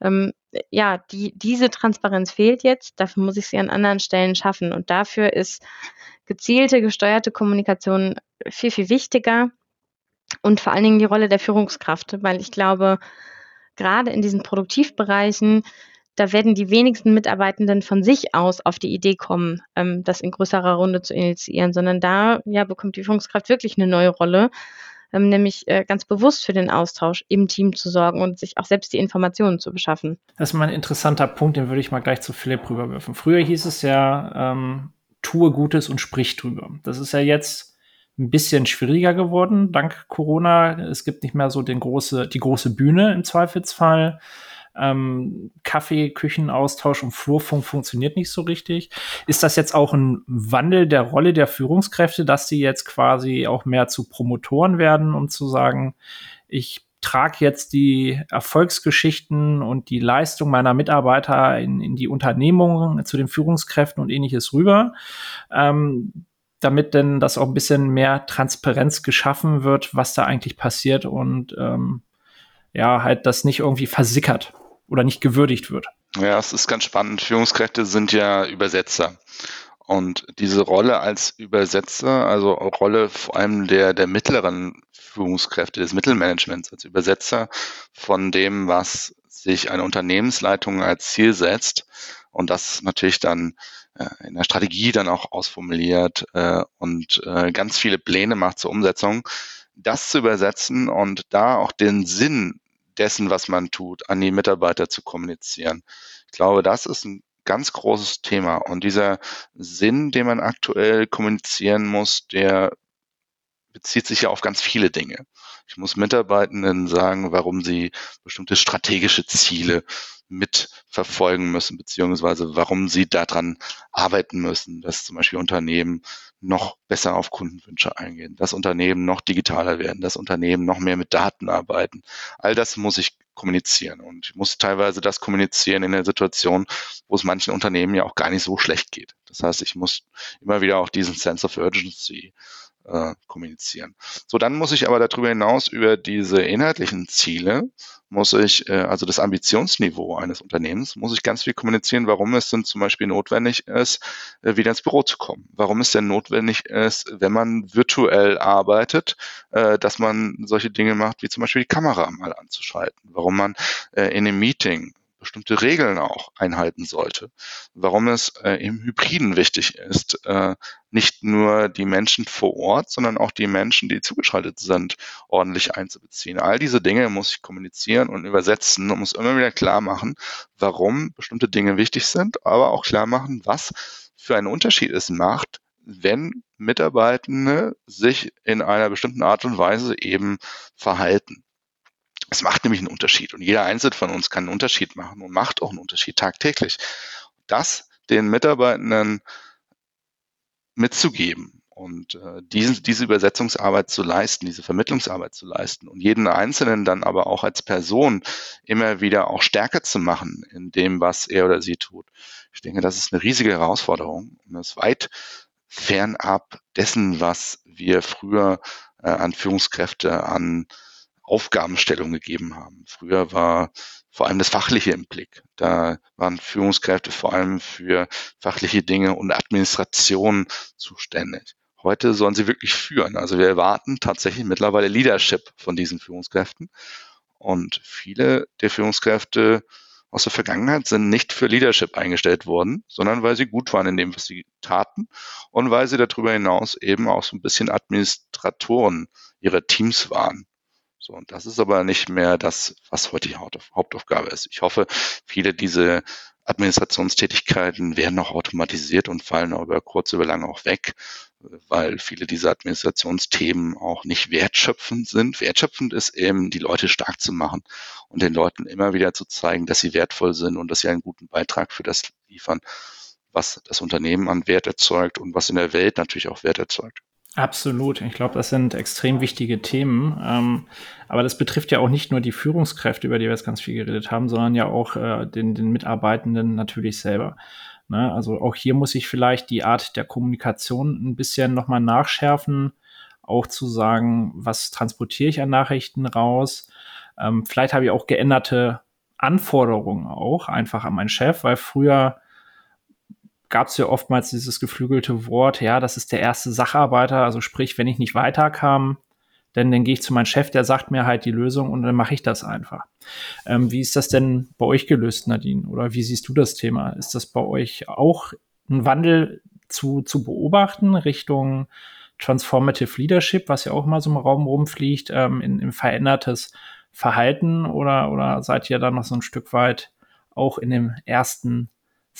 Ähm, ja, die, diese Transparenz fehlt jetzt. Dafür muss ich sie an anderen Stellen schaffen. Und dafür ist gezielte, gesteuerte Kommunikation viel, viel wichtiger und vor allen Dingen die Rolle der Führungskraft, weil ich glaube, gerade in diesen Produktivbereichen, da werden die wenigsten Mitarbeitenden von sich aus auf die Idee kommen, ähm, das in größerer Runde zu initiieren, sondern da ja, bekommt die Führungskraft wirklich eine neue Rolle, ähm, nämlich äh, ganz bewusst für den Austausch im Team zu sorgen und sich auch selbst die Informationen zu beschaffen. Das ist mal ein interessanter Punkt, den würde ich mal gleich zu Philipp rüberwerfen. Früher hieß es ja, ähm, tue Gutes und sprich drüber. Das ist ja jetzt ein bisschen schwieriger geworden, dank Corona. Es gibt nicht mehr so den große, die große Bühne im Zweifelsfall. ähm, Kaffee, Küchenaustausch und Flurfunk funktioniert nicht so richtig. Ist das jetzt auch ein Wandel der Rolle der Führungskräfte, dass sie jetzt quasi auch mehr zu Promotoren werden, um zu sagen, ich trage jetzt die Erfolgsgeschichten und die Leistung meiner Mitarbeiter in, in die Unternehmung zu den Führungskräften und ähnliches rüber, ähm, damit denn das auch ein bisschen mehr Transparenz geschaffen wird, was da eigentlich passiert und ähm, ja, halt das nicht irgendwie versickert oder nicht gewürdigt wird. Ja, es ist ganz spannend. Führungskräfte sind ja Übersetzer. Und diese Rolle als Übersetzer, also Rolle vor allem der, der mittleren Führungskräfte, des Mittelmanagements als Übersetzer von dem, was sich eine Unternehmensleitung als Ziel setzt und das natürlich dann in der Strategie dann auch ausformuliert äh, und äh, ganz viele Pläne macht zur Umsetzung, das zu übersetzen und da auch den Sinn dessen, was man tut, an die Mitarbeiter zu kommunizieren. Ich glaube, das ist ein ganz großes Thema. Und dieser Sinn, den man aktuell kommunizieren muss, der bezieht sich ja auf ganz viele Dinge. Ich muss Mitarbeitenden sagen, warum sie bestimmte strategische Ziele mitverfolgen müssen, beziehungsweise warum sie daran arbeiten müssen, dass zum Beispiel Unternehmen noch besser auf Kundenwünsche eingehen, dass Unternehmen noch digitaler werden, dass Unternehmen noch mehr mit Daten arbeiten. All das muss ich kommunizieren und ich muss teilweise das kommunizieren in der Situation, wo es manchen Unternehmen ja auch gar nicht so schlecht geht. Das heißt, ich muss immer wieder auch diesen Sense of Urgency äh, kommunizieren. So, dann muss ich aber darüber hinaus über diese inhaltlichen Ziele, muss ich, äh, also das Ambitionsniveau eines Unternehmens, muss ich ganz viel kommunizieren, warum es denn zum Beispiel notwendig ist, äh, wieder ins Büro zu kommen. Warum es denn notwendig ist, wenn man virtuell arbeitet, äh, dass man solche Dinge macht, wie zum Beispiel die Kamera mal anzuschalten. Warum man äh, in einem Meeting bestimmte Regeln auch einhalten sollte. Warum es äh, im Hybriden wichtig ist, äh, nicht nur die Menschen vor Ort, sondern auch die Menschen, die zugeschaltet sind, ordentlich einzubeziehen. All diese Dinge muss ich kommunizieren und übersetzen und muss immer wieder klar machen, warum bestimmte Dinge wichtig sind, aber auch klar machen, was für einen Unterschied es macht, wenn Mitarbeitende sich in einer bestimmten Art und Weise eben verhalten. Es macht nämlich einen Unterschied und jeder Einzelne von uns kann einen Unterschied machen und macht auch einen Unterschied tagtäglich. Das den Mitarbeitenden mitzugeben und äh, diese, diese Übersetzungsarbeit zu leisten, diese Vermittlungsarbeit zu leisten und jeden Einzelnen dann aber auch als Person immer wieder auch stärker zu machen in dem, was er oder sie tut. Ich denke, das ist eine riesige Herausforderung und das ist weit fernab dessen, was wir früher äh, an Führungskräfte, an Aufgabenstellung gegeben haben. Früher war vor allem das Fachliche im Blick. Da waren Führungskräfte vor allem für fachliche Dinge und Administration zuständig. Heute sollen sie wirklich führen. Also wir erwarten tatsächlich mittlerweile Leadership von diesen Führungskräften. Und viele der Führungskräfte aus der Vergangenheit sind nicht für Leadership eingestellt worden, sondern weil sie gut waren in dem, was sie taten und weil sie darüber hinaus eben auch so ein bisschen Administratoren ihrer Teams waren. So, und das ist aber nicht mehr das, was heute die Hauptaufgabe ist. Ich hoffe, viele diese Administrationstätigkeiten werden noch automatisiert und fallen über kurz über lang auch weg, weil viele dieser Administrationsthemen auch nicht wertschöpfend sind. Wertschöpfend ist eben, die Leute stark zu machen und den Leuten immer wieder zu zeigen, dass sie wertvoll sind und dass sie einen guten Beitrag für das liefern, was das Unternehmen an Wert erzeugt und was in der Welt natürlich auch Wert erzeugt. Absolut. Ich glaube, das sind extrem wichtige Themen. Ähm, aber das betrifft ja auch nicht nur die Führungskräfte, über die wir jetzt ganz viel geredet haben, sondern ja auch äh, den, den Mitarbeitenden natürlich selber. Ne? Also auch hier muss ich vielleicht die Art der Kommunikation ein bisschen nochmal nachschärfen, auch zu sagen, was transportiere ich an Nachrichten raus. Ähm, vielleicht habe ich auch geänderte Anforderungen auch einfach an meinen Chef, weil früher gab es ja oftmals dieses geflügelte Wort, ja, das ist der erste Sacharbeiter, also sprich, wenn ich nicht weiterkam, denn dann gehe ich zu meinem Chef, der sagt mir halt die Lösung und dann mache ich das einfach. Ähm, wie ist das denn bei euch gelöst, Nadine? Oder wie siehst du das Thema? Ist das bei euch auch ein Wandel zu, zu beobachten Richtung Transformative Leadership, was ja auch mal so im Raum rumfliegt, ähm, in, in verändertes Verhalten oder, oder seid ihr da noch so ein Stück weit auch in dem ersten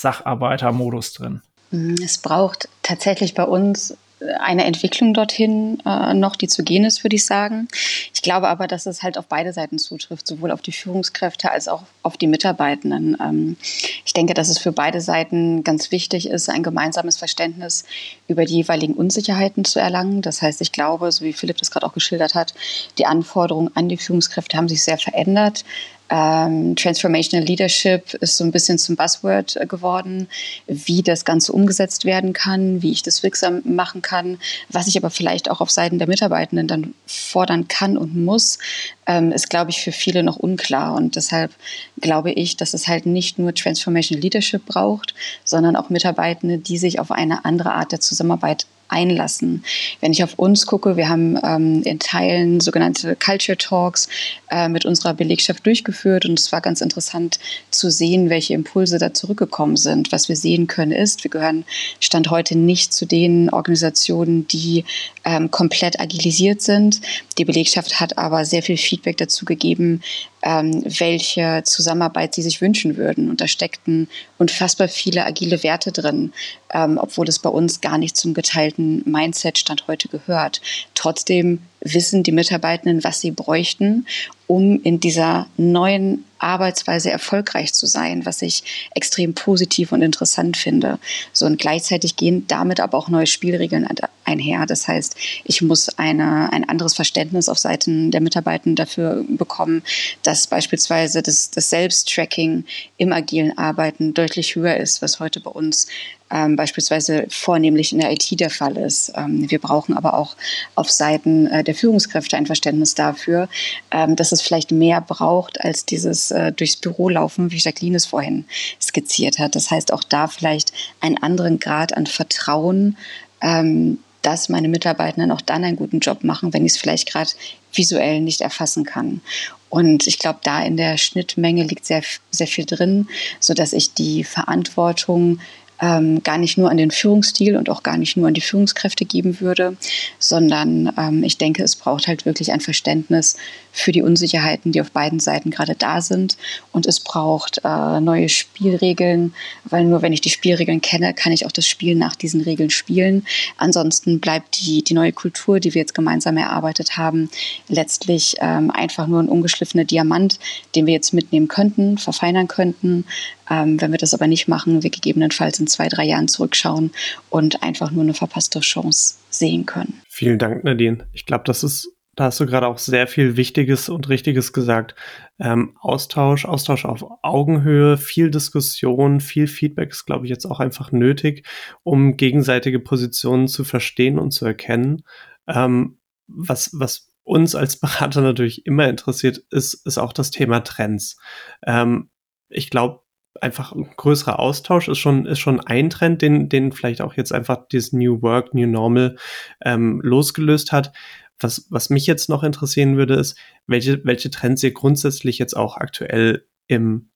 Sacharbeitermodus drin? Mm, es braucht tatsächlich bei uns eine Entwicklung dorthin äh, noch, die zu gehen ist, würde ich sagen. Ich glaube aber, dass es halt auf beide Seiten zutrifft, sowohl auf die Führungskräfte als auch auf die Mitarbeitenden. Ähm, ich denke, dass es für beide Seiten ganz wichtig ist, ein gemeinsames Verständnis über die jeweiligen Unsicherheiten zu erlangen. Das heißt, ich glaube, so wie Philipp das gerade auch geschildert hat, die Anforderungen an die Führungskräfte haben sich sehr verändert. Ähm, Transformational Leadership ist so ein bisschen zum Buzzword geworden, wie das Ganze umgesetzt werden kann, wie ich das wirksam machen kann, was ich aber vielleicht auch auf Seiten der Mitarbeitenden dann fordern kann und muss, ähm, ist, glaube ich, für viele noch unklar. Und deshalb glaube ich, dass es halt nicht nur Transformational Leadership braucht, sondern auch Mitarbeitende, die sich auf eine andere Art der Zusammenarbeit einlassen. Wenn ich auf uns gucke, wir haben ähm, in Teilen sogenannte Culture Talks äh, mit unserer Belegschaft durchgeführt und es war ganz interessant zu sehen, welche Impulse da zurückgekommen sind. Was wir sehen können ist, wir gehören Stand heute nicht zu den Organisationen, die ähm, komplett agilisiert sind. Die Belegschaft hat aber sehr viel Feedback dazu gegeben, ähm, welche Zusammenarbeit sie sich wünschen würden. Und da steckten unfassbar viele agile Werte drin, ähm, obwohl es bei uns gar nicht zum geteilten Mindset Stand heute gehört. Trotzdem wissen die Mitarbeitenden, was sie bräuchten, um in dieser neuen Arbeitsweise erfolgreich zu sein, was ich extrem positiv und interessant finde. So und gleichzeitig gehen damit aber auch neue Spielregeln einher. Das heißt, ich muss eine, ein anderes Verständnis auf Seiten der Mitarbeitenden dafür bekommen, dass beispielsweise das, das Selbsttracking im agilen Arbeiten deutlich höher ist, was heute bei uns ähm, beispielsweise vornehmlich in der IT der Fall ist. Ähm, wir brauchen aber auch auf Seiten äh, der Führungskräfte ein Verständnis dafür, ähm, dass es vielleicht mehr braucht als dieses äh, durchs Büro laufen, wie Jacqueline es vorhin skizziert hat. Das heißt auch da vielleicht einen anderen Grad an Vertrauen, ähm, dass meine Mitarbeitenden auch dann einen guten Job machen, wenn ich es vielleicht gerade visuell nicht erfassen kann. Und ich glaube, da in der Schnittmenge liegt sehr, sehr viel drin, so dass ich die Verantwortung ähm, gar nicht nur an den Führungsstil und auch gar nicht nur an die Führungskräfte geben würde, sondern ähm, ich denke, es braucht halt wirklich ein Verständnis für die Unsicherheiten, die auf beiden Seiten gerade da sind. Und es braucht äh, neue Spielregeln, weil nur wenn ich die Spielregeln kenne, kann ich auch das Spiel nach diesen Regeln spielen. Ansonsten bleibt die, die neue Kultur, die wir jetzt gemeinsam erarbeitet haben, letztlich ähm, einfach nur ein ungeschliffener Diamant, den wir jetzt mitnehmen könnten, verfeinern könnten. Ähm, wenn wir das aber nicht machen, wir gegebenenfalls in zwei, drei Jahren zurückschauen und einfach nur eine verpasste Chance sehen können. Vielen Dank, Nadine. Ich glaube, das ist da hast du gerade auch sehr viel Wichtiges und Richtiges gesagt. Ähm, Austausch, Austausch auf Augenhöhe, viel Diskussion, viel Feedback ist, glaube ich, jetzt auch einfach nötig, um gegenseitige Positionen zu verstehen und zu erkennen. Ähm, was, was uns als Berater natürlich immer interessiert, ist, ist auch das Thema Trends. Ähm, ich glaube, einfach ein größerer Austausch ist schon, ist schon ein Trend, den, den vielleicht auch jetzt einfach dieses New Work, New Normal ähm, losgelöst hat. Was, was mich jetzt noch interessieren würde, ist, welche, welche Trends ihr grundsätzlich jetzt auch aktuell im,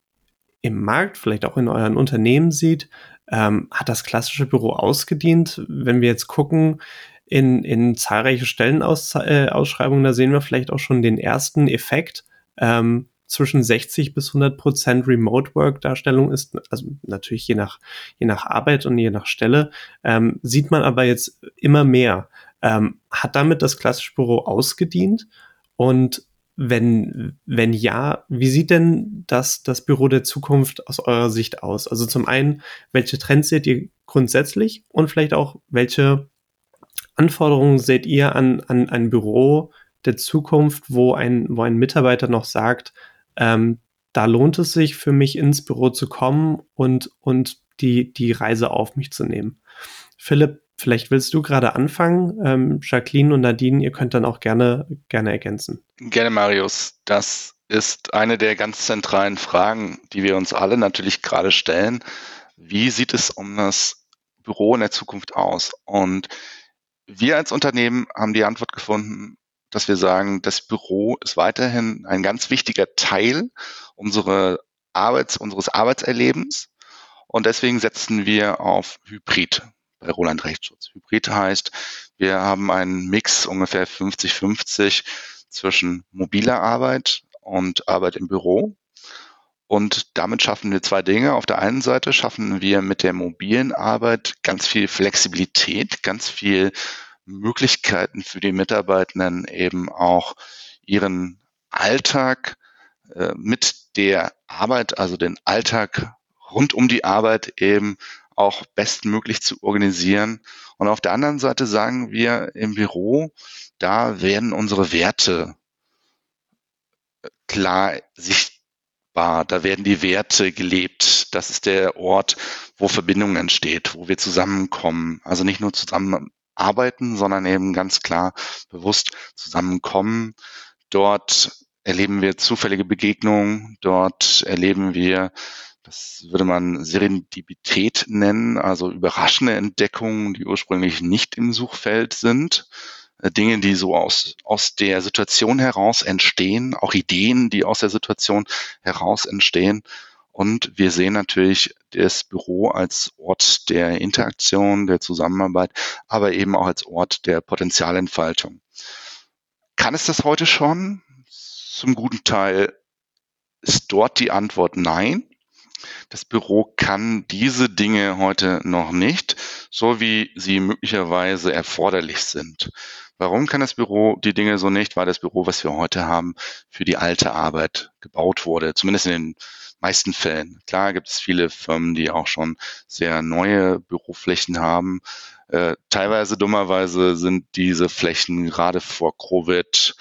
im Markt, vielleicht auch in euren Unternehmen sieht. Ähm, hat das klassische Büro ausgedient? Wenn wir jetzt gucken in, in zahlreiche Stellenausschreibungen, äh, da sehen wir vielleicht auch schon den ersten Effekt. Ähm, zwischen 60 bis 100 Prozent Remote Work Darstellung ist, also natürlich je nach, je nach Arbeit und je nach Stelle, ähm, sieht man aber jetzt immer mehr. Ähm, hat damit das klassische Büro ausgedient? Und wenn, wenn ja, wie sieht denn das, das Büro der Zukunft aus eurer Sicht aus? Also zum einen, welche Trends seht ihr grundsätzlich und vielleicht auch, welche Anforderungen seht ihr an, an ein Büro der Zukunft, wo ein, wo ein Mitarbeiter noch sagt, ähm, da lohnt es sich für mich ins Büro zu kommen und, und die, die Reise auf mich zu nehmen. Philipp, Vielleicht willst du gerade anfangen, ähm, Jacqueline und Nadine, ihr könnt dann auch gerne, gerne ergänzen. Gerne, Marius. Das ist eine der ganz zentralen Fragen, die wir uns alle natürlich gerade stellen. Wie sieht es um das Büro in der Zukunft aus? Und wir als Unternehmen haben die Antwort gefunden, dass wir sagen, das Büro ist weiterhin ein ganz wichtiger Teil unserer Arbeits, unseres Arbeitserlebens. Und deswegen setzen wir auf Hybrid bei Roland Rechtsschutz. Hybrid heißt, wir haben einen Mix ungefähr 50-50 zwischen mobiler Arbeit und Arbeit im Büro. Und damit schaffen wir zwei Dinge. Auf der einen Seite schaffen wir mit der mobilen Arbeit ganz viel Flexibilität, ganz viel Möglichkeiten für die Mitarbeitenden eben auch ihren Alltag äh, mit der Arbeit, also den Alltag rund um die Arbeit eben auch bestmöglich zu organisieren. Und auf der anderen Seite sagen wir im Büro, da werden unsere Werte äh, klar sichtbar. Da werden die Werte gelebt. Das ist der Ort, wo Verbindung entsteht, wo wir zusammenkommen. Also nicht nur zusammenarbeiten, sondern eben ganz klar bewusst zusammenkommen. Dort erleben wir zufällige Begegnungen. Dort erleben wir das würde man Serendipität nennen, also überraschende Entdeckungen, die ursprünglich nicht im Suchfeld sind. Äh, Dinge, die so aus, aus der Situation heraus entstehen, auch Ideen, die aus der Situation heraus entstehen. Und wir sehen natürlich das Büro als Ort der Interaktion, der Zusammenarbeit, aber eben auch als Ort der Potenzialentfaltung. Kann es das heute schon? Zum guten Teil ist dort die Antwort nein. Das Büro kann diese Dinge heute noch nicht, so wie sie möglicherweise erforderlich sind. Warum kann das Büro die Dinge so nicht? Weil das Büro, was wir heute haben, für die alte Arbeit gebaut wurde, zumindest in den meisten Fällen. Klar gibt es viele Firmen, die auch schon sehr neue Büroflächen haben. Äh, teilweise dummerweise sind diese Flächen gerade vor Covid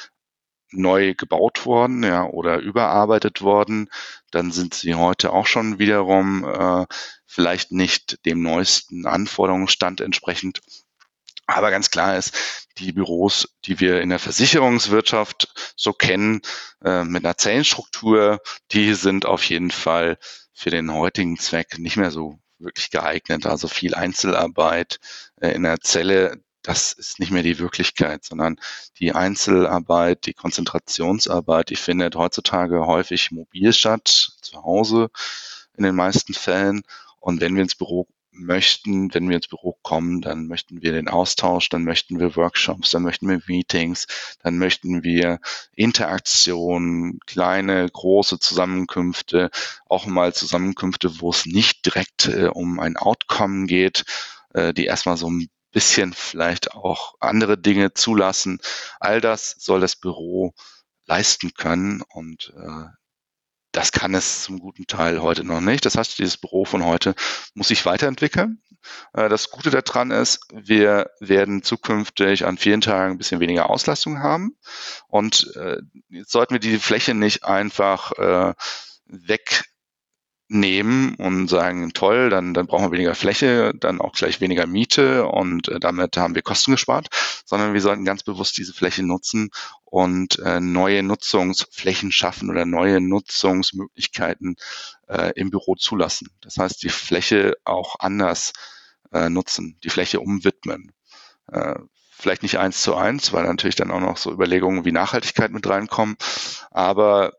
neu gebaut worden ja, oder überarbeitet worden, dann sind sie heute auch schon wiederum äh, vielleicht nicht dem neuesten Anforderungsstand entsprechend. Aber ganz klar ist, die Büros, die wir in der Versicherungswirtschaft so kennen, äh, mit einer Zellenstruktur, die sind auf jeden Fall für den heutigen Zweck nicht mehr so wirklich geeignet. Also viel Einzelarbeit äh, in der Zelle, das ist nicht mehr die Wirklichkeit, sondern die Einzelarbeit, die Konzentrationsarbeit, die findet heutzutage häufig mobil statt, zu Hause in den meisten Fällen. Und wenn wir ins Büro möchten, wenn wir ins Büro kommen, dann möchten wir den Austausch, dann möchten wir Workshops, dann möchten wir Meetings, dann möchten wir Interaktion, kleine, große Zusammenkünfte, auch mal Zusammenkünfte, wo es nicht direkt äh, um ein Outcome geht, äh, die erstmal so ein bisschen vielleicht auch andere Dinge zulassen. All das soll das Büro leisten können und äh, das kann es zum guten Teil heute noch nicht. Das heißt, dieses Büro von heute muss sich weiterentwickeln. Äh, das Gute daran ist, wir werden zukünftig an vielen Tagen ein bisschen weniger Auslastung haben. Und äh, jetzt sollten wir die Fläche nicht einfach äh, weg nehmen und sagen, toll, dann, dann brauchen wir weniger Fläche, dann auch gleich weniger Miete und äh, damit haben wir Kosten gespart, sondern wir sollten ganz bewusst diese Fläche nutzen und äh, neue Nutzungsflächen schaffen oder neue Nutzungsmöglichkeiten äh, im Büro zulassen. Das heißt, die Fläche auch anders äh, nutzen, die Fläche umwidmen. Äh, vielleicht nicht eins zu eins, weil natürlich dann auch noch so Überlegungen wie Nachhaltigkeit mit reinkommen. Aber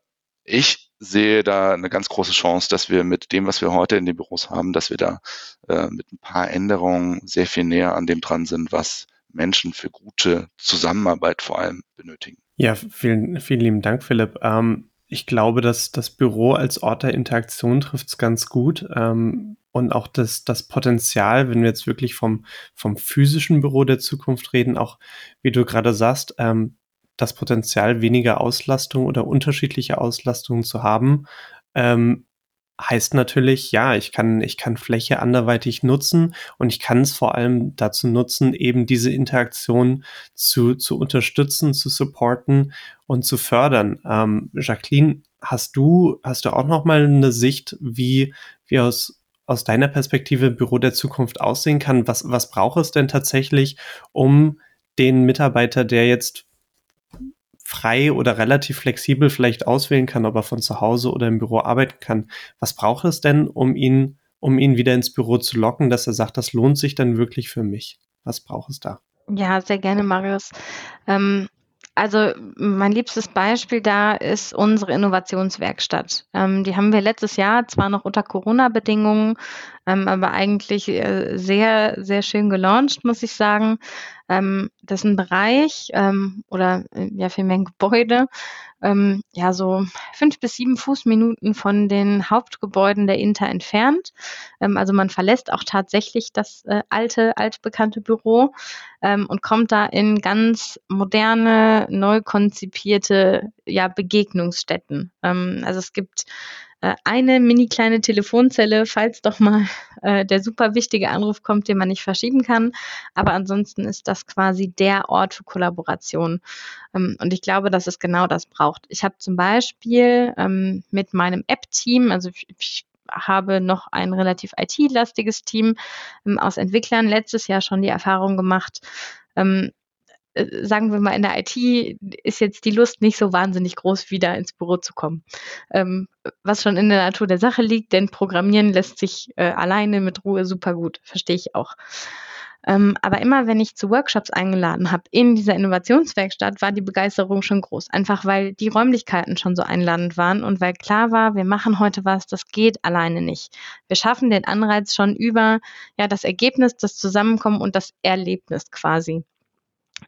ich sehe da eine ganz große Chance, dass wir mit dem, was wir heute in den Büros haben, dass wir da äh, mit ein paar Änderungen sehr viel näher an dem dran sind, was Menschen für gute Zusammenarbeit vor allem benötigen. Ja, vielen, vielen lieben Dank, Philipp. Ähm, ich glaube, dass das Büro als Ort der Interaktion trifft es ganz gut. Ähm, und auch das, das Potenzial, wenn wir jetzt wirklich vom, vom physischen Büro der Zukunft reden, auch wie du gerade sagst, ähm, das Potenzial, weniger Auslastung oder unterschiedliche Auslastungen zu haben, ähm, heißt natürlich, ja, ich kann, ich kann Fläche anderweitig nutzen und ich kann es vor allem dazu nutzen, eben diese Interaktion zu, zu unterstützen, zu supporten und zu fördern. Ähm, Jacqueline, hast du, hast du auch noch mal eine Sicht, wie, wie aus, aus deiner Perspektive Büro der Zukunft aussehen kann? Was, was braucht es denn tatsächlich, um den Mitarbeiter, der jetzt frei oder relativ flexibel vielleicht auswählen kann, ob er von zu Hause oder im Büro arbeiten kann. Was braucht es denn, um ihn, um ihn wieder ins Büro zu locken, dass er sagt, das lohnt sich dann wirklich für mich? Was braucht es da? Ja, sehr gerne, Marius. Ähm, also mein liebstes Beispiel da ist unsere Innovationswerkstatt. Ähm, die haben wir letztes Jahr zwar noch unter Corona-Bedingungen ähm, aber eigentlich äh, sehr, sehr schön gelauncht, muss ich sagen. Ähm, das ist ein Bereich ähm, oder äh, ja vielmehr ein Gebäude, ähm, ja so fünf bis sieben Fußminuten von den Hauptgebäuden der Inter entfernt. Ähm, also man verlässt auch tatsächlich das äh, alte, altbekannte Büro ähm, und kommt da in ganz moderne, neu konzipierte ja, Begegnungsstätten. Ähm, also es gibt eine mini kleine Telefonzelle, falls doch mal äh, der super wichtige Anruf kommt, den man nicht verschieben kann. Aber ansonsten ist das quasi der Ort für Kollaboration. Ähm, und ich glaube, dass es genau das braucht. Ich habe zum Beispiel ähm, mit meinem App-Team, also ich habe noch ein relativ IT-lastiges Team ähm, aus Entwicklern letztes Jahr schon die Erfahrung gemacht, ähm, äh, sagen wir mal, in der IT ist jetzt die Lust nicht so wahnsinnig groß, wieder ins Büro zu kommen. Ähm, was schon in der Natur der Sache liegt, denn Programmieren lässt sich äh, alleine mit Ruhe super gut, verstehe ich auch. Ähm, aber immer, wenn ich zu Workshops eingeladen habe in dieser Innovationswerkstatt, war die Begeisterung schon groß. Einfach weil die Räumlichkeiten schon so einladend waren und weil klar war, wir machen heute was, das geht alleine nicht. Wir schaffen den Anreiz schon über ja, das Ergebnis, das Zusammenkommen und das Erlebnis quasi.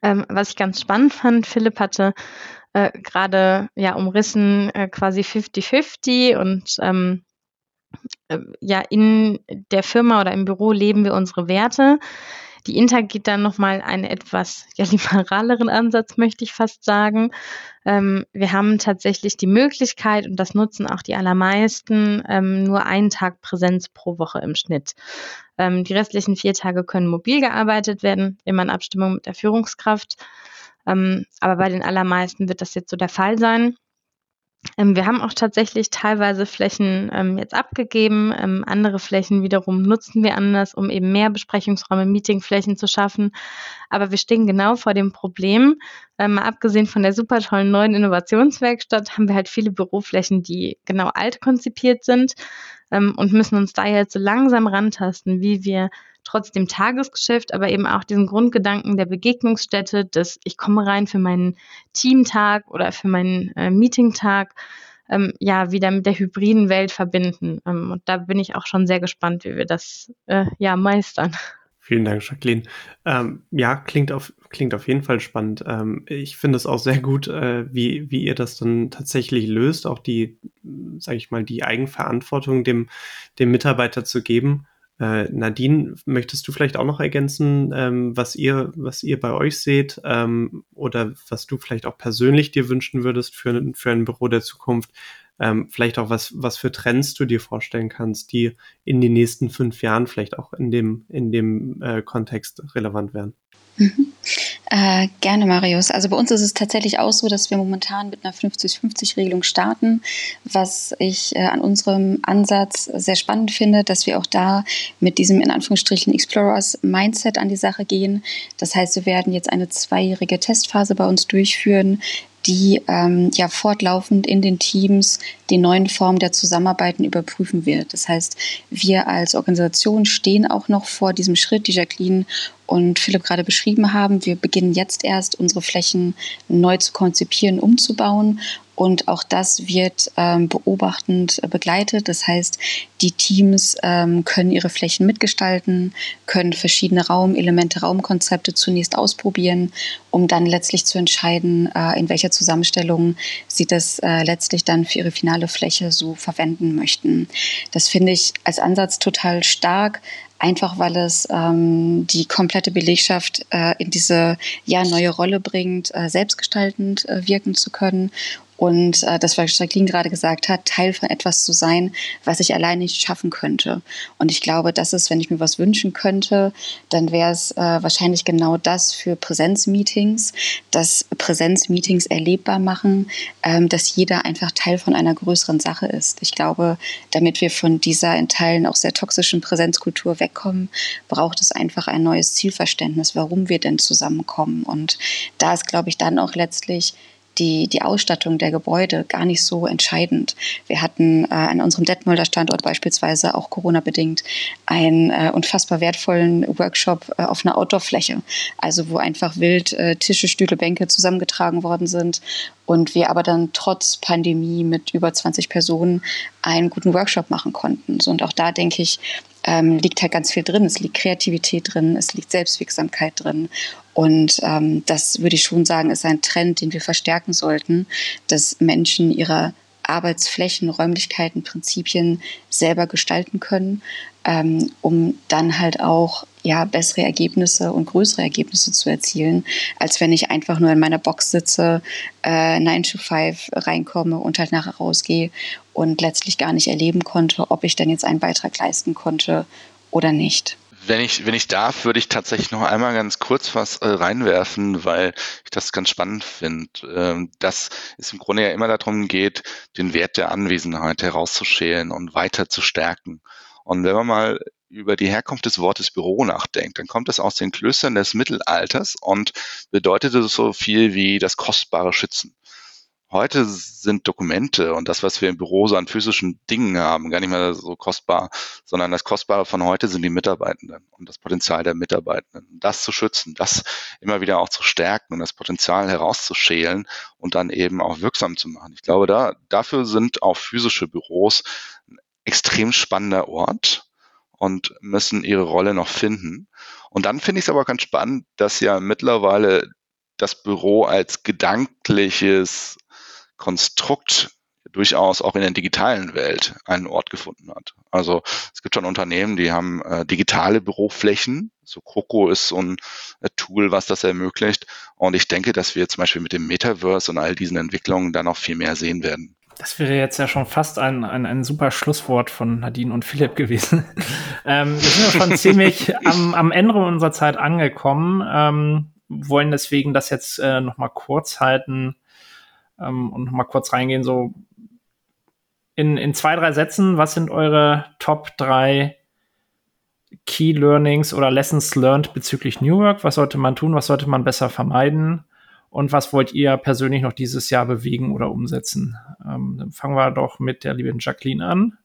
Ähm, was ich ganz spannend fand, Philipp hatte äh, gerade ja umrissen äh, quasi 50-50 und ähm, äh, ja, in der Firma oder im Büro leben wir unsere Werte. Die Inter geht dann nochmal einen etwas ja, liberaleren Ansatz, möchte ich fast sagen. Ähm, wir haben tatsächlich die Möglichkeit, und das nutzen auch die allermeisten, ähm, nur einen Tag Präsenz pro Woche im Schnitt. Ähm, die restlichen vier Tage können mobil gearbeitet werden, immer in Abstimmung mit der Führungskraft. Ähm, aber bei den allermeisten wird das jetzt so der Fall sein. Ähm, wir haben auch tatsächlich teilweise Flächen ähm, jetzt abgegeben. Ähm, andere Flächen wiederum nutzen wir anders, um eben mehr Besprechungsräume, Meetingflächen zu schaffen. Aber wir stehen genau vor dem Problem. Ähm, mal abgesehen von der super tollen neuen Innovationswerkstatt haben wir halt viele Büroflächen, die genau alt konzipiert sind ähm, und müssen uns da jetzt so langsam rantasten, wie wir trotzdem Tagesgeschäft, aber eben auch diesen Grundgedanken der Begegnungsstätte, dass ich komme rein für meinen Teamtag oder für meinen äh, Meetingtag, ähm, ja, wieder mit der hybriden Welt verbinden. Ähm, und da bin ich auch schon sehr gespannt, wie wir das äh, ja meistern. Vielen Dank, Jacqueline. Ähm, ja, klingt auf, klingt auf jeden Fall spannend. Ähm, ich finde es auch sehr gut, äh, wie, wie ihr das dann tatsächlich löst, auch die, sage ich mal, die Eigenverantwortung dem, dem Mitarbeiter zu geben äh, Nadine, möchtest du vielleicht auch noch ergänzen, ähm, was ihr, was ihr bei euch seht ähm, oder was du vielleicht auch persönlich dir wünschen würdest für, für ein Büro der Zukunft? Ähm, vielleicht auch was, was für Trends du dir vorstellen kannst, die in den nächsten fünf Jahren vielleicht auch in dem, in dem äh, Kontext relevant werden. Mhm. Äh, gerne, Marius. Also bei uns ist es tatsächlich auch so, dass wir momentan mit einer 50-50-Regelung starten, was ich äh, an unserem Ansatz sehr spannend finde, dass wir auch da mit diesem in Anführungsstrichen Explorers Mindset an die Sache gehen. Das heißt, wir werden jetzt eine zweijährige Testphase bei uns durchführen, die ähm, ja fortlaufend in den Teams die neuen Formen der Zusammenarbeiten überprüfen wird. Das heißt, wir als Organisation stehen auch noch vor diesem Schritt, die Jacqueline und Philipp gerade beschrieben haben. Wir beginnen jetzt erst, unsere Flächen neu zu konzipieren, umzubauen und auch das wird ähm, beobachtend äh, begleitet. Das heißt, die Teams ähm, können ihre Flächen mitgestalten, können verschiedene Raumelemente, Raumkonzepte zunächst ausprobieren, um dann letztlich zu entscheiden, äh, in welcher Zusammenstellung sie das äh, letztlich dann für ihre finale Fläche so verwenden möchten. Das finde ich als Ansatz total stark, einfach weil es ähm, die komplette Belegschaft äh, in diese ja neue Rolle bringt, äh, selbstgestaltend äh, wirken zu können und äh, das, was Jacqueline gerade gesagt hat, Teil von etwas zu sein, was ich allein nicht schaffen könnte. Und ich glaube, das ist, wenn ich mir was wünschen könnte, dann wäre es äh, wahrscheinlich genau das für Präsenzmeetings, dass Präsenzmeetings erlebbar machen, ähm, dass jeder einfach Teil von einer größeren Sache ist. Ich glaube, damit wir von dieser in Teilen auch sehr toxischen Präsenzkultur wegkommen, braucht es einfach ein neues Zielverständnis, warum wir denn zusammenkommen. Und da ist, glaube ich, dann auch letztlich die, die Ausstattung der Gebäude gar nicht so entscheidend. Wir hatten äh, an unserem Detmolder Standort beispielsweise auch Corona-bedingt einen äh, unfassbar wertvollen Workshop äh, auf einer Outdoor-Fläche, also wo einfach wild äh, Tische, Stühle, Bänke zusammengetragen worden sind und wir aber dann trotz Pandemie mit über 20 Personen einen guten Workshop machen konnten. So, und auch da denke ich, ähm, liegt halt ganz viel drin. Es liegt Kreativität drin, es liegt Selbstwirksamkeit drin. Und ähm, das würde ich schon sagen, ist ein Trend, den wir verstärken sollten, dass Menschen ihre Arbeitsflächen, Räumlichkeiten, Prinzipien selber gestalten können, ähm, um dann halt auch ja, bessere Ergebnisse und größere Ergebnisse zu erzielen, als wenn ich einfach nur in meiner Box sitze, äh, 9 to 5 reinkomme und halt nachher rausgehe und letztlich gar nicht erleben konnte, ob ich denn jetzt einen Beitrag leisten konnte oder nicht. Wenn ich, wenn ich darf, würde ich tatsächlich noch einmal ganz kurz was äh, reinwerfen, weil ich das ganz spannend finde. Ähm, dass es im Grunde ja immer darum geht, den Wert der Anwesenheit herauszuschälen und weiter zu stärken. Und wenn man mal über die Herkunft des Wortes Büro nachdenkt, dann kommt es aus den Klöstern des Mittelalters und bedeutete so viel wie das kostbare Schützen. Heute sind Dokumente und das, was wir im Büro so an physischen Dingen haben, gar nicht mehr so kostbar, sondern das Kostbare von heute sind die Mitarbeitenden und das Potenzial der Mitarbeitenden. Das zu schützen, das immer wieder auch zu stärken und das Potenzial herauszuschälen und dann eben auch wirksam zu machen. Ich glaube, da, dafür sind auch physische Büros extrem spannender Ort und müssen ihre Rolle noch finden. Und dann finde ich es aber ganz spannend, dass ja mittlerweile das Büro als gedankliches Konstrukt durchaus auch in der digitalen Welt einen Ort gefunden hat. Also es gibt schon Unternehmen, die haben äh, digitale Büroflächen. So Coco ist so ein äh, Tool, was das ermöglicht. Und ich denke, dass wir zum Beispiel mit dem Metaverse und all diesen Entwicklungen da noch viel mehr sehen werden. Das wäre jetzt ja schon fast ein, ein, ein super Schlusswort von Nadine und Philipp gewesen. ähm, wir sind ja schon ziemlich am, am Ende unserer Zeit angekommen, ähm, wollen deswegen das jetzt äh, noch mal kurz halten ähm, und noch mal kurz reingehen. So in, in zwei, drei Sätzen, was sind eure Top drei Key Learnings oder Lessons learned bezüglich New Work? Was sollte man tun? Was sollte man besser vermeiden? Und was wollt ihr persönlich noch dieses Jahr bewegen oder umsetzen? Ähm, dann fangen wir doch mit der lieben Jacqueline an,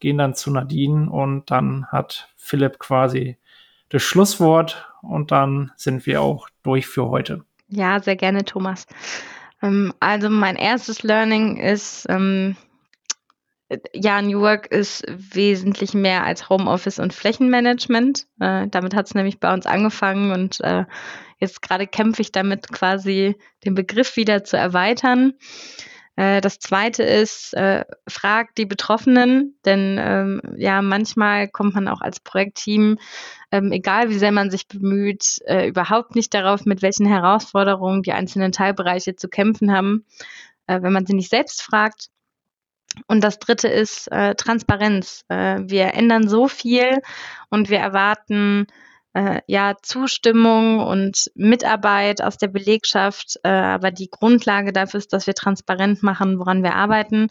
gehen dann zu Nadine und dann hat Philipp quasi das Schlusswort und dann sind wir auch durch für heute. Ja, sehr gerne, Thomas. Ähm, also mein erstes Learning ist, ähm, ja, New Work ist wesentlich mehr als Homeoffice und Flächenmanagement. Äh, damit hat es nämlich bei uns angefangen und äh, jetzt gerade kämpfe ich damit quasi den Begriff wieder zu erweitern. Äh, das zweite ist, äh, fragt die Betroffenen, denn ähm, ja, manchmal kommt man auch als Projektteam, ähm, egal wie sehr man sich bemüht, äh, überhaupt nicht darauf, mit welchen Herausforderungen die einzelnen Teilbereiche zu kämpfen haben, äh, wenn man sie nicht selbst fragt. Und das dritte ist äh, Transparenz. Äh, wir ändern so viel und wir erwarten äh, ja Zustimmung und Mitarbeit aus der Belegschaft. Äh, aber die Grundlage dafür ist, dass wir transparent machen, woran wir arbeiten.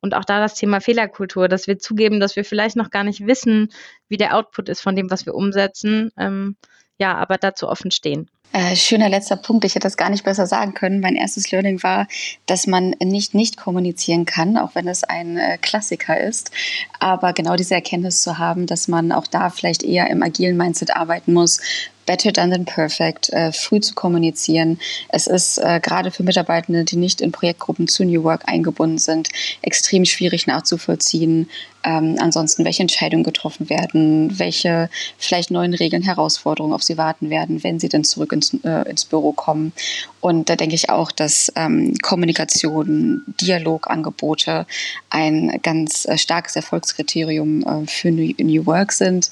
Und auch da das Thema Fehlerkultur, dass wir zugeben, dass wir vielleicht noch gar nicht wissen, wie der Output ist von dem, was wir umsetzen. Ähm, ja, aber dazu offen stehen. Äh, schöner letzter Punkt. Ich hätte das gar nicht besser sagen können. Mein erstes Learning war, dass man nicht nicht kommunizieren kann, auch wenn es ein äh, Klassiker ist. Aber genau diese Erkenntnis zu haben, dass man auch da vielleicht eher im agilen Mindset arbeiten muss, better done than perfect, äh, früh zu kommunizieren. Es ist äh, gerade für Mitarbeitende, die nicht in Projektgruppen zu New Work eingebunden sind, extrem schwierig nachzuvollziehen. Ähm, ansonsten, welche Entscheidungen getroffen werden, welche vielleicht neuen Regeln, Herausforderungen auf sie warten werden, wenn sie dann zurück ins, äh, ins Büro kommen. Und da denke ich auch, dass ähm, Kommunikation, Dialogangebote ein ganz äh, starkes Erfolgskriterium äh, für New, New Work sind.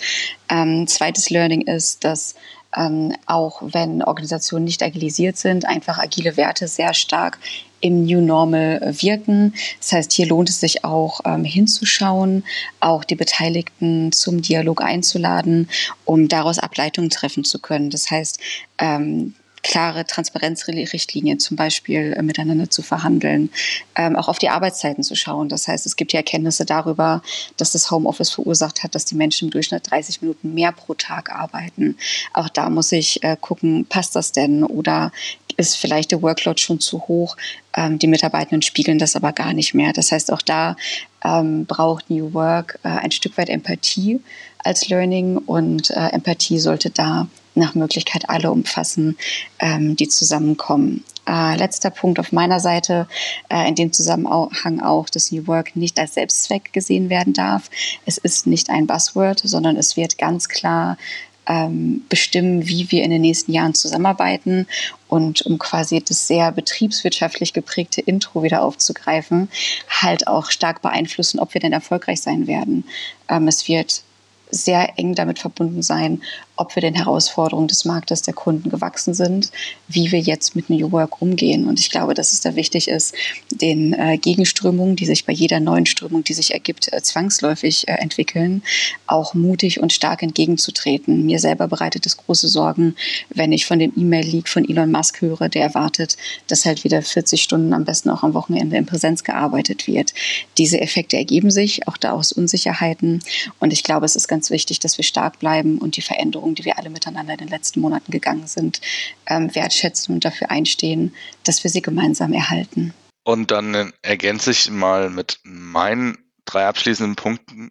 Ähm, zweites Learning ist, dass ähm, auch wenn Organisationen nicht agilisiert sind, einfach agile Werte sehr stark im New Normal wirken. Das heißt, hier lohnt es sich auch ähm, hinzuschauen, auch die Beteiligten zum Dialog einzuladen, um daraus Ableitungen treffen zu können. Das heißt, ähm, klare Transparenzrichtlinien zum Beispiel äh, miteinander zu verhandeln, ähm, auch auf die Arbeitszeiten zu schauen. Das heißt, es gibt ja Erkenntnisse darüber, dass das Homeoffice verursacht hat, dass die Menschen im Durchschnitt 30 Minuten mehr pro Tag arbeiten. Auch da muss ich äh, gucken, passt das denn oder ist vielleicht der Workload schon zu hoch? Ähm, die Mitarbeitenden spiegeln das aber gar nicht mehr. Das heißt, auch da ähm, braucht New Work äh, ein Stück weit Empathie als Learning und äh, Empathie sollte da nach Möglichkeit alle umfassen, ähm, die zusammenkommen. Äh, letzter Punkt auf meiner Seite, äh, in dem Zusammenhang auch, dass New Work nicht als Selbstzweck gesehen werden darf. Es ist nicht ein Buzzword, sondern es wird ganz klar ähm, bestimmen, wie wir in den nächsten Jahren zusammenarbeiten. Und um quasi das sehr betriebswirtschaftlich geprägte Intro wieder aufzugreifen, halt auch stark beeinflussen, ob wir denn erfolgreich sein werden. Ähm, es wird sehr eng damit verbunden sein, ob wir den Herausforderungen des Marktes der Kunden gewachsen sind, wie wir jetzt mit New Work umgehen. Und ich glaube, dass es da wichtig ist, den äh, Gegenströmungen, die sich bei jeder neuen Strömung, die sich ergibt, äh, zwangsläufig äh, entwickeln, auch mutig und stark entgegenzutreten. Mir selber bereitet es große Sorgen, wenn ich von dem E-Mail-Leak von Elon Musk höre, der erwartet, dass halt wieder 40 Stunden am besten auch am Wochenende in Präsenz gearbeitet wird. Diese Effekte ergeben sich, auch da aus Unsicherheiten. Und ich glaube, es ist ganz wichtig, dass wir stark bleiben und die Veränderungen Veränderungen, die wir alle miteinander in den letzten Monaten gegangen sind, ähm, wertschätzen und dafür einstehen, dass wir sie gemeinsam erhalten. Und dann ergänze ich mal mit meinen drei abschließenden Punkten.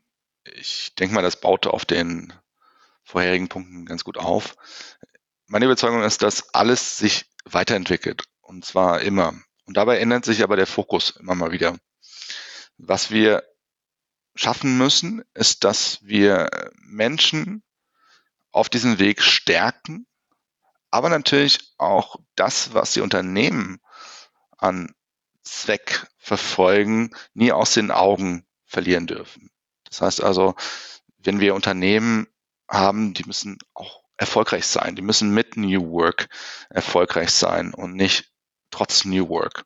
Ich denke mal, das baute auf den vorherigen Punkten ganz gut auf. Meine Überzeugung ist, dass alles sich weiterentwickelt. Und zwar immer. Und dabei ändert sich aber der Fokus immer mal wieder. Was wir schaffen müssen, ist, dass wir Menschen auf diesem Weg stärken, aber natürlich auch das, was die Unternehmen an Zweck verfolgen, nie aus den Augen verlieren dürfen. Das heißt also, wenn wir Unternehmen haben, die müssen auch erfolgreich sein, die müssen mit New Work erfolgreich sein und nicht trotz New Work.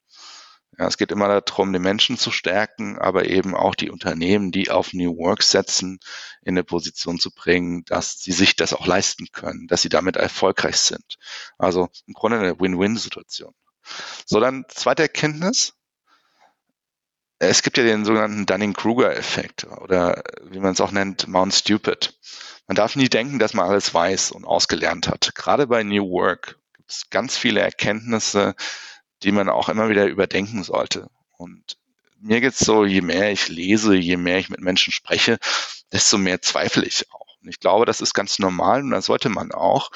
Ja, es geht immer darum, die Menschen zu stärken, aber eben auch die Unternehmen, die auf New Work setzen, in eine Position zu bringen, dass sie sich das auch leisten können, dass sie damit erfolgreich sind. Also im Grunde eine Win-Win-Situation. So, dann zweite Erkenntnis. Es gibt ja den sogenannten Dunning-Kruger-Effekt oder wie man es auch nennt, Mount Stupid. Man darf nie denken, dass man alles weiß und ausgelernt hat. Gerade bei New Work gibt es ganz viele Erkenntnisse, die man auch immer wieder überdenken sollte. Und mir geht's so, je mehr ich lese, je mehr ich mit Menschen spreche, desto mehr zweifle ich auch. Und ich glaube, das ist ganz normal und das sollte man auch,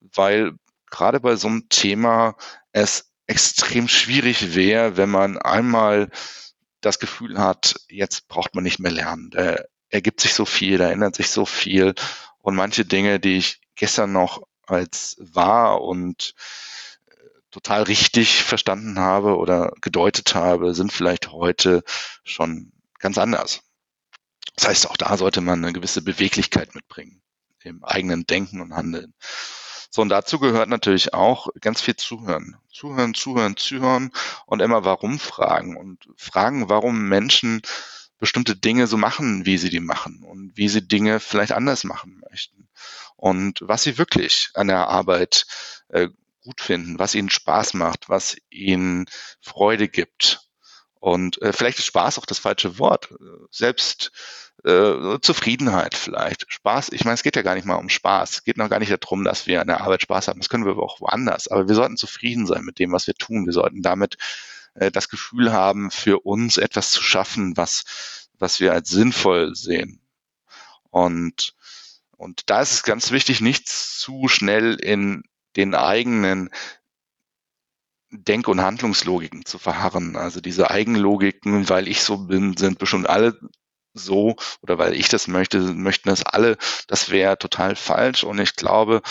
weil gerade bei so einem Thema es extrem schwierig wäre, wenn man einmal das Gefühl hat, jetzt braucht man nicht mehr lernen. Da ergibt sich so viel, da ändert sich so viel. Und manche Dinge, die ich gestern noch als wahr und total richtig verstanden habe oder gedeutet habe, sind vielleicht heute schon ganz anders. Das heißt, auch da sollte man eine gewisse Beweglichkeit mitbringen im eigenen Denken und Handeln. So, und dazu gehört natürlich auch ganz viel Zuhören. Zuhören, zuhören, zuhören und immer warum fragen und fragen, warum Menschen bestimmte Dinge so machen, wie sie die machen und wie sie Dinge vielleicht anders machen möchten und was sie wirklich an der Arbeit äh, gut finden, was ihnen Spaß macht, was ihnen Freude gibt. Und äh, vielleicht ist Spaß auch das falsche Wort. Selbst äh, Zufriedenheit vielleicht. Spaß, ich meine, es geht ja gar nicht mal um Spaß. Es geht noch gar nicht darum, dass wir an der Arbeit Spaß haben. Das können wir aber auch woanders. Aber wir sollten zufrieden sein mit dem, was wir tun. Wir sollten damit äh, das Gefühl haben, für uns etwas zu schaffen, was, was wir als sinnvoll sehen. Und, und da ist es ganz wichtig, nicht zu schnell in den eigenen Denk- und Handlungslogiken zu verharren. Also diese Eigenlogiken, weil ich so bin, sind bestimmt alle so oder weil ich das möchte, möchten das alle. Das wäre total falsch. Und ich glaube,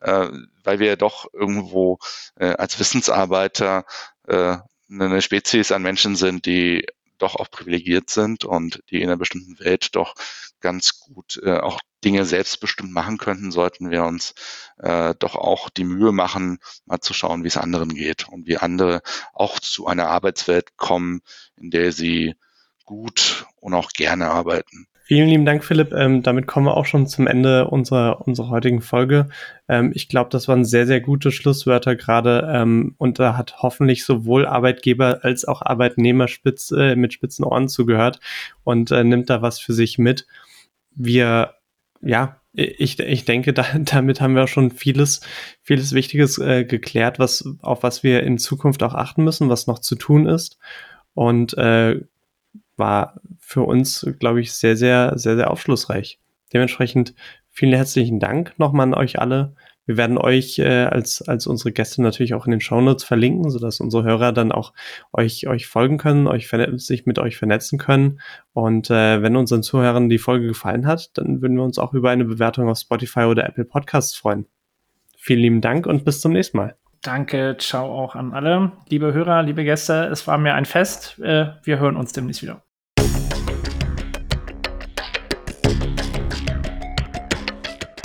äh, weil wir doch irgendwo äh, als Wissensarbeiter äh, eine Spezies an Menschen sind, die doch auch privilegiert sind und die in einer bestimmten Welt doch ganz gut äh, auch Dinge selbstbestimmt machen könnten, sollten wir uns äh, doch auch die Mühe machen, mal zu schauen, wie es anderen geht und wie andere auch zu einer Arbeitswelt kommen, in der sie gut und auch gerne arbeiten. Vielen lieben Dank, Philipp. Ähm, damit kommen wir auch schon zum Ende unserer, unserer heutigen Folge. Ähm, ich glaube, das waren sehr, sehr gute Schlusswörter gerade ähm, und da hat hoffentlich sowohl Arbeitgeber als auch Arbeitnehmer spitz, äh, mit spitzen Ohren zugehört und äh, nimmt da was für sich mit. Wir, ja, ich, ich denke, da, damit haben wir schon vieles, vieles Wichtiges äh, geklärt, was, auf was wir in Zukunft auch achten müssen, was noch zu tun ist. Und äh, war für uns, glaube ich, sehr, sehr, sehr, sehr aufschlussreich. Dementsprechend vielen herzlichen Dank nochmal an euch alle. Wir werden euch äh, als, als unsere Gäste natürlich auch in den Shownotes verlinken, sodass unsere Hörer dann auch euch, euch folgen können, euch sich mit euch vernetzen können. Und äh, wenn unseren Zuhörern die Folge gefallen hat, dann würden wir uns auch über eine Bewertung auf Spotify oder Apple Podcasts freuen. Vielen lieben Dank und bis zum nächsten Mal. Danke, ciao auch an alle. Liebe Hörer, liebe Gäste, es war mir ein Fest. Äh, wir hören uns demnächst wieder.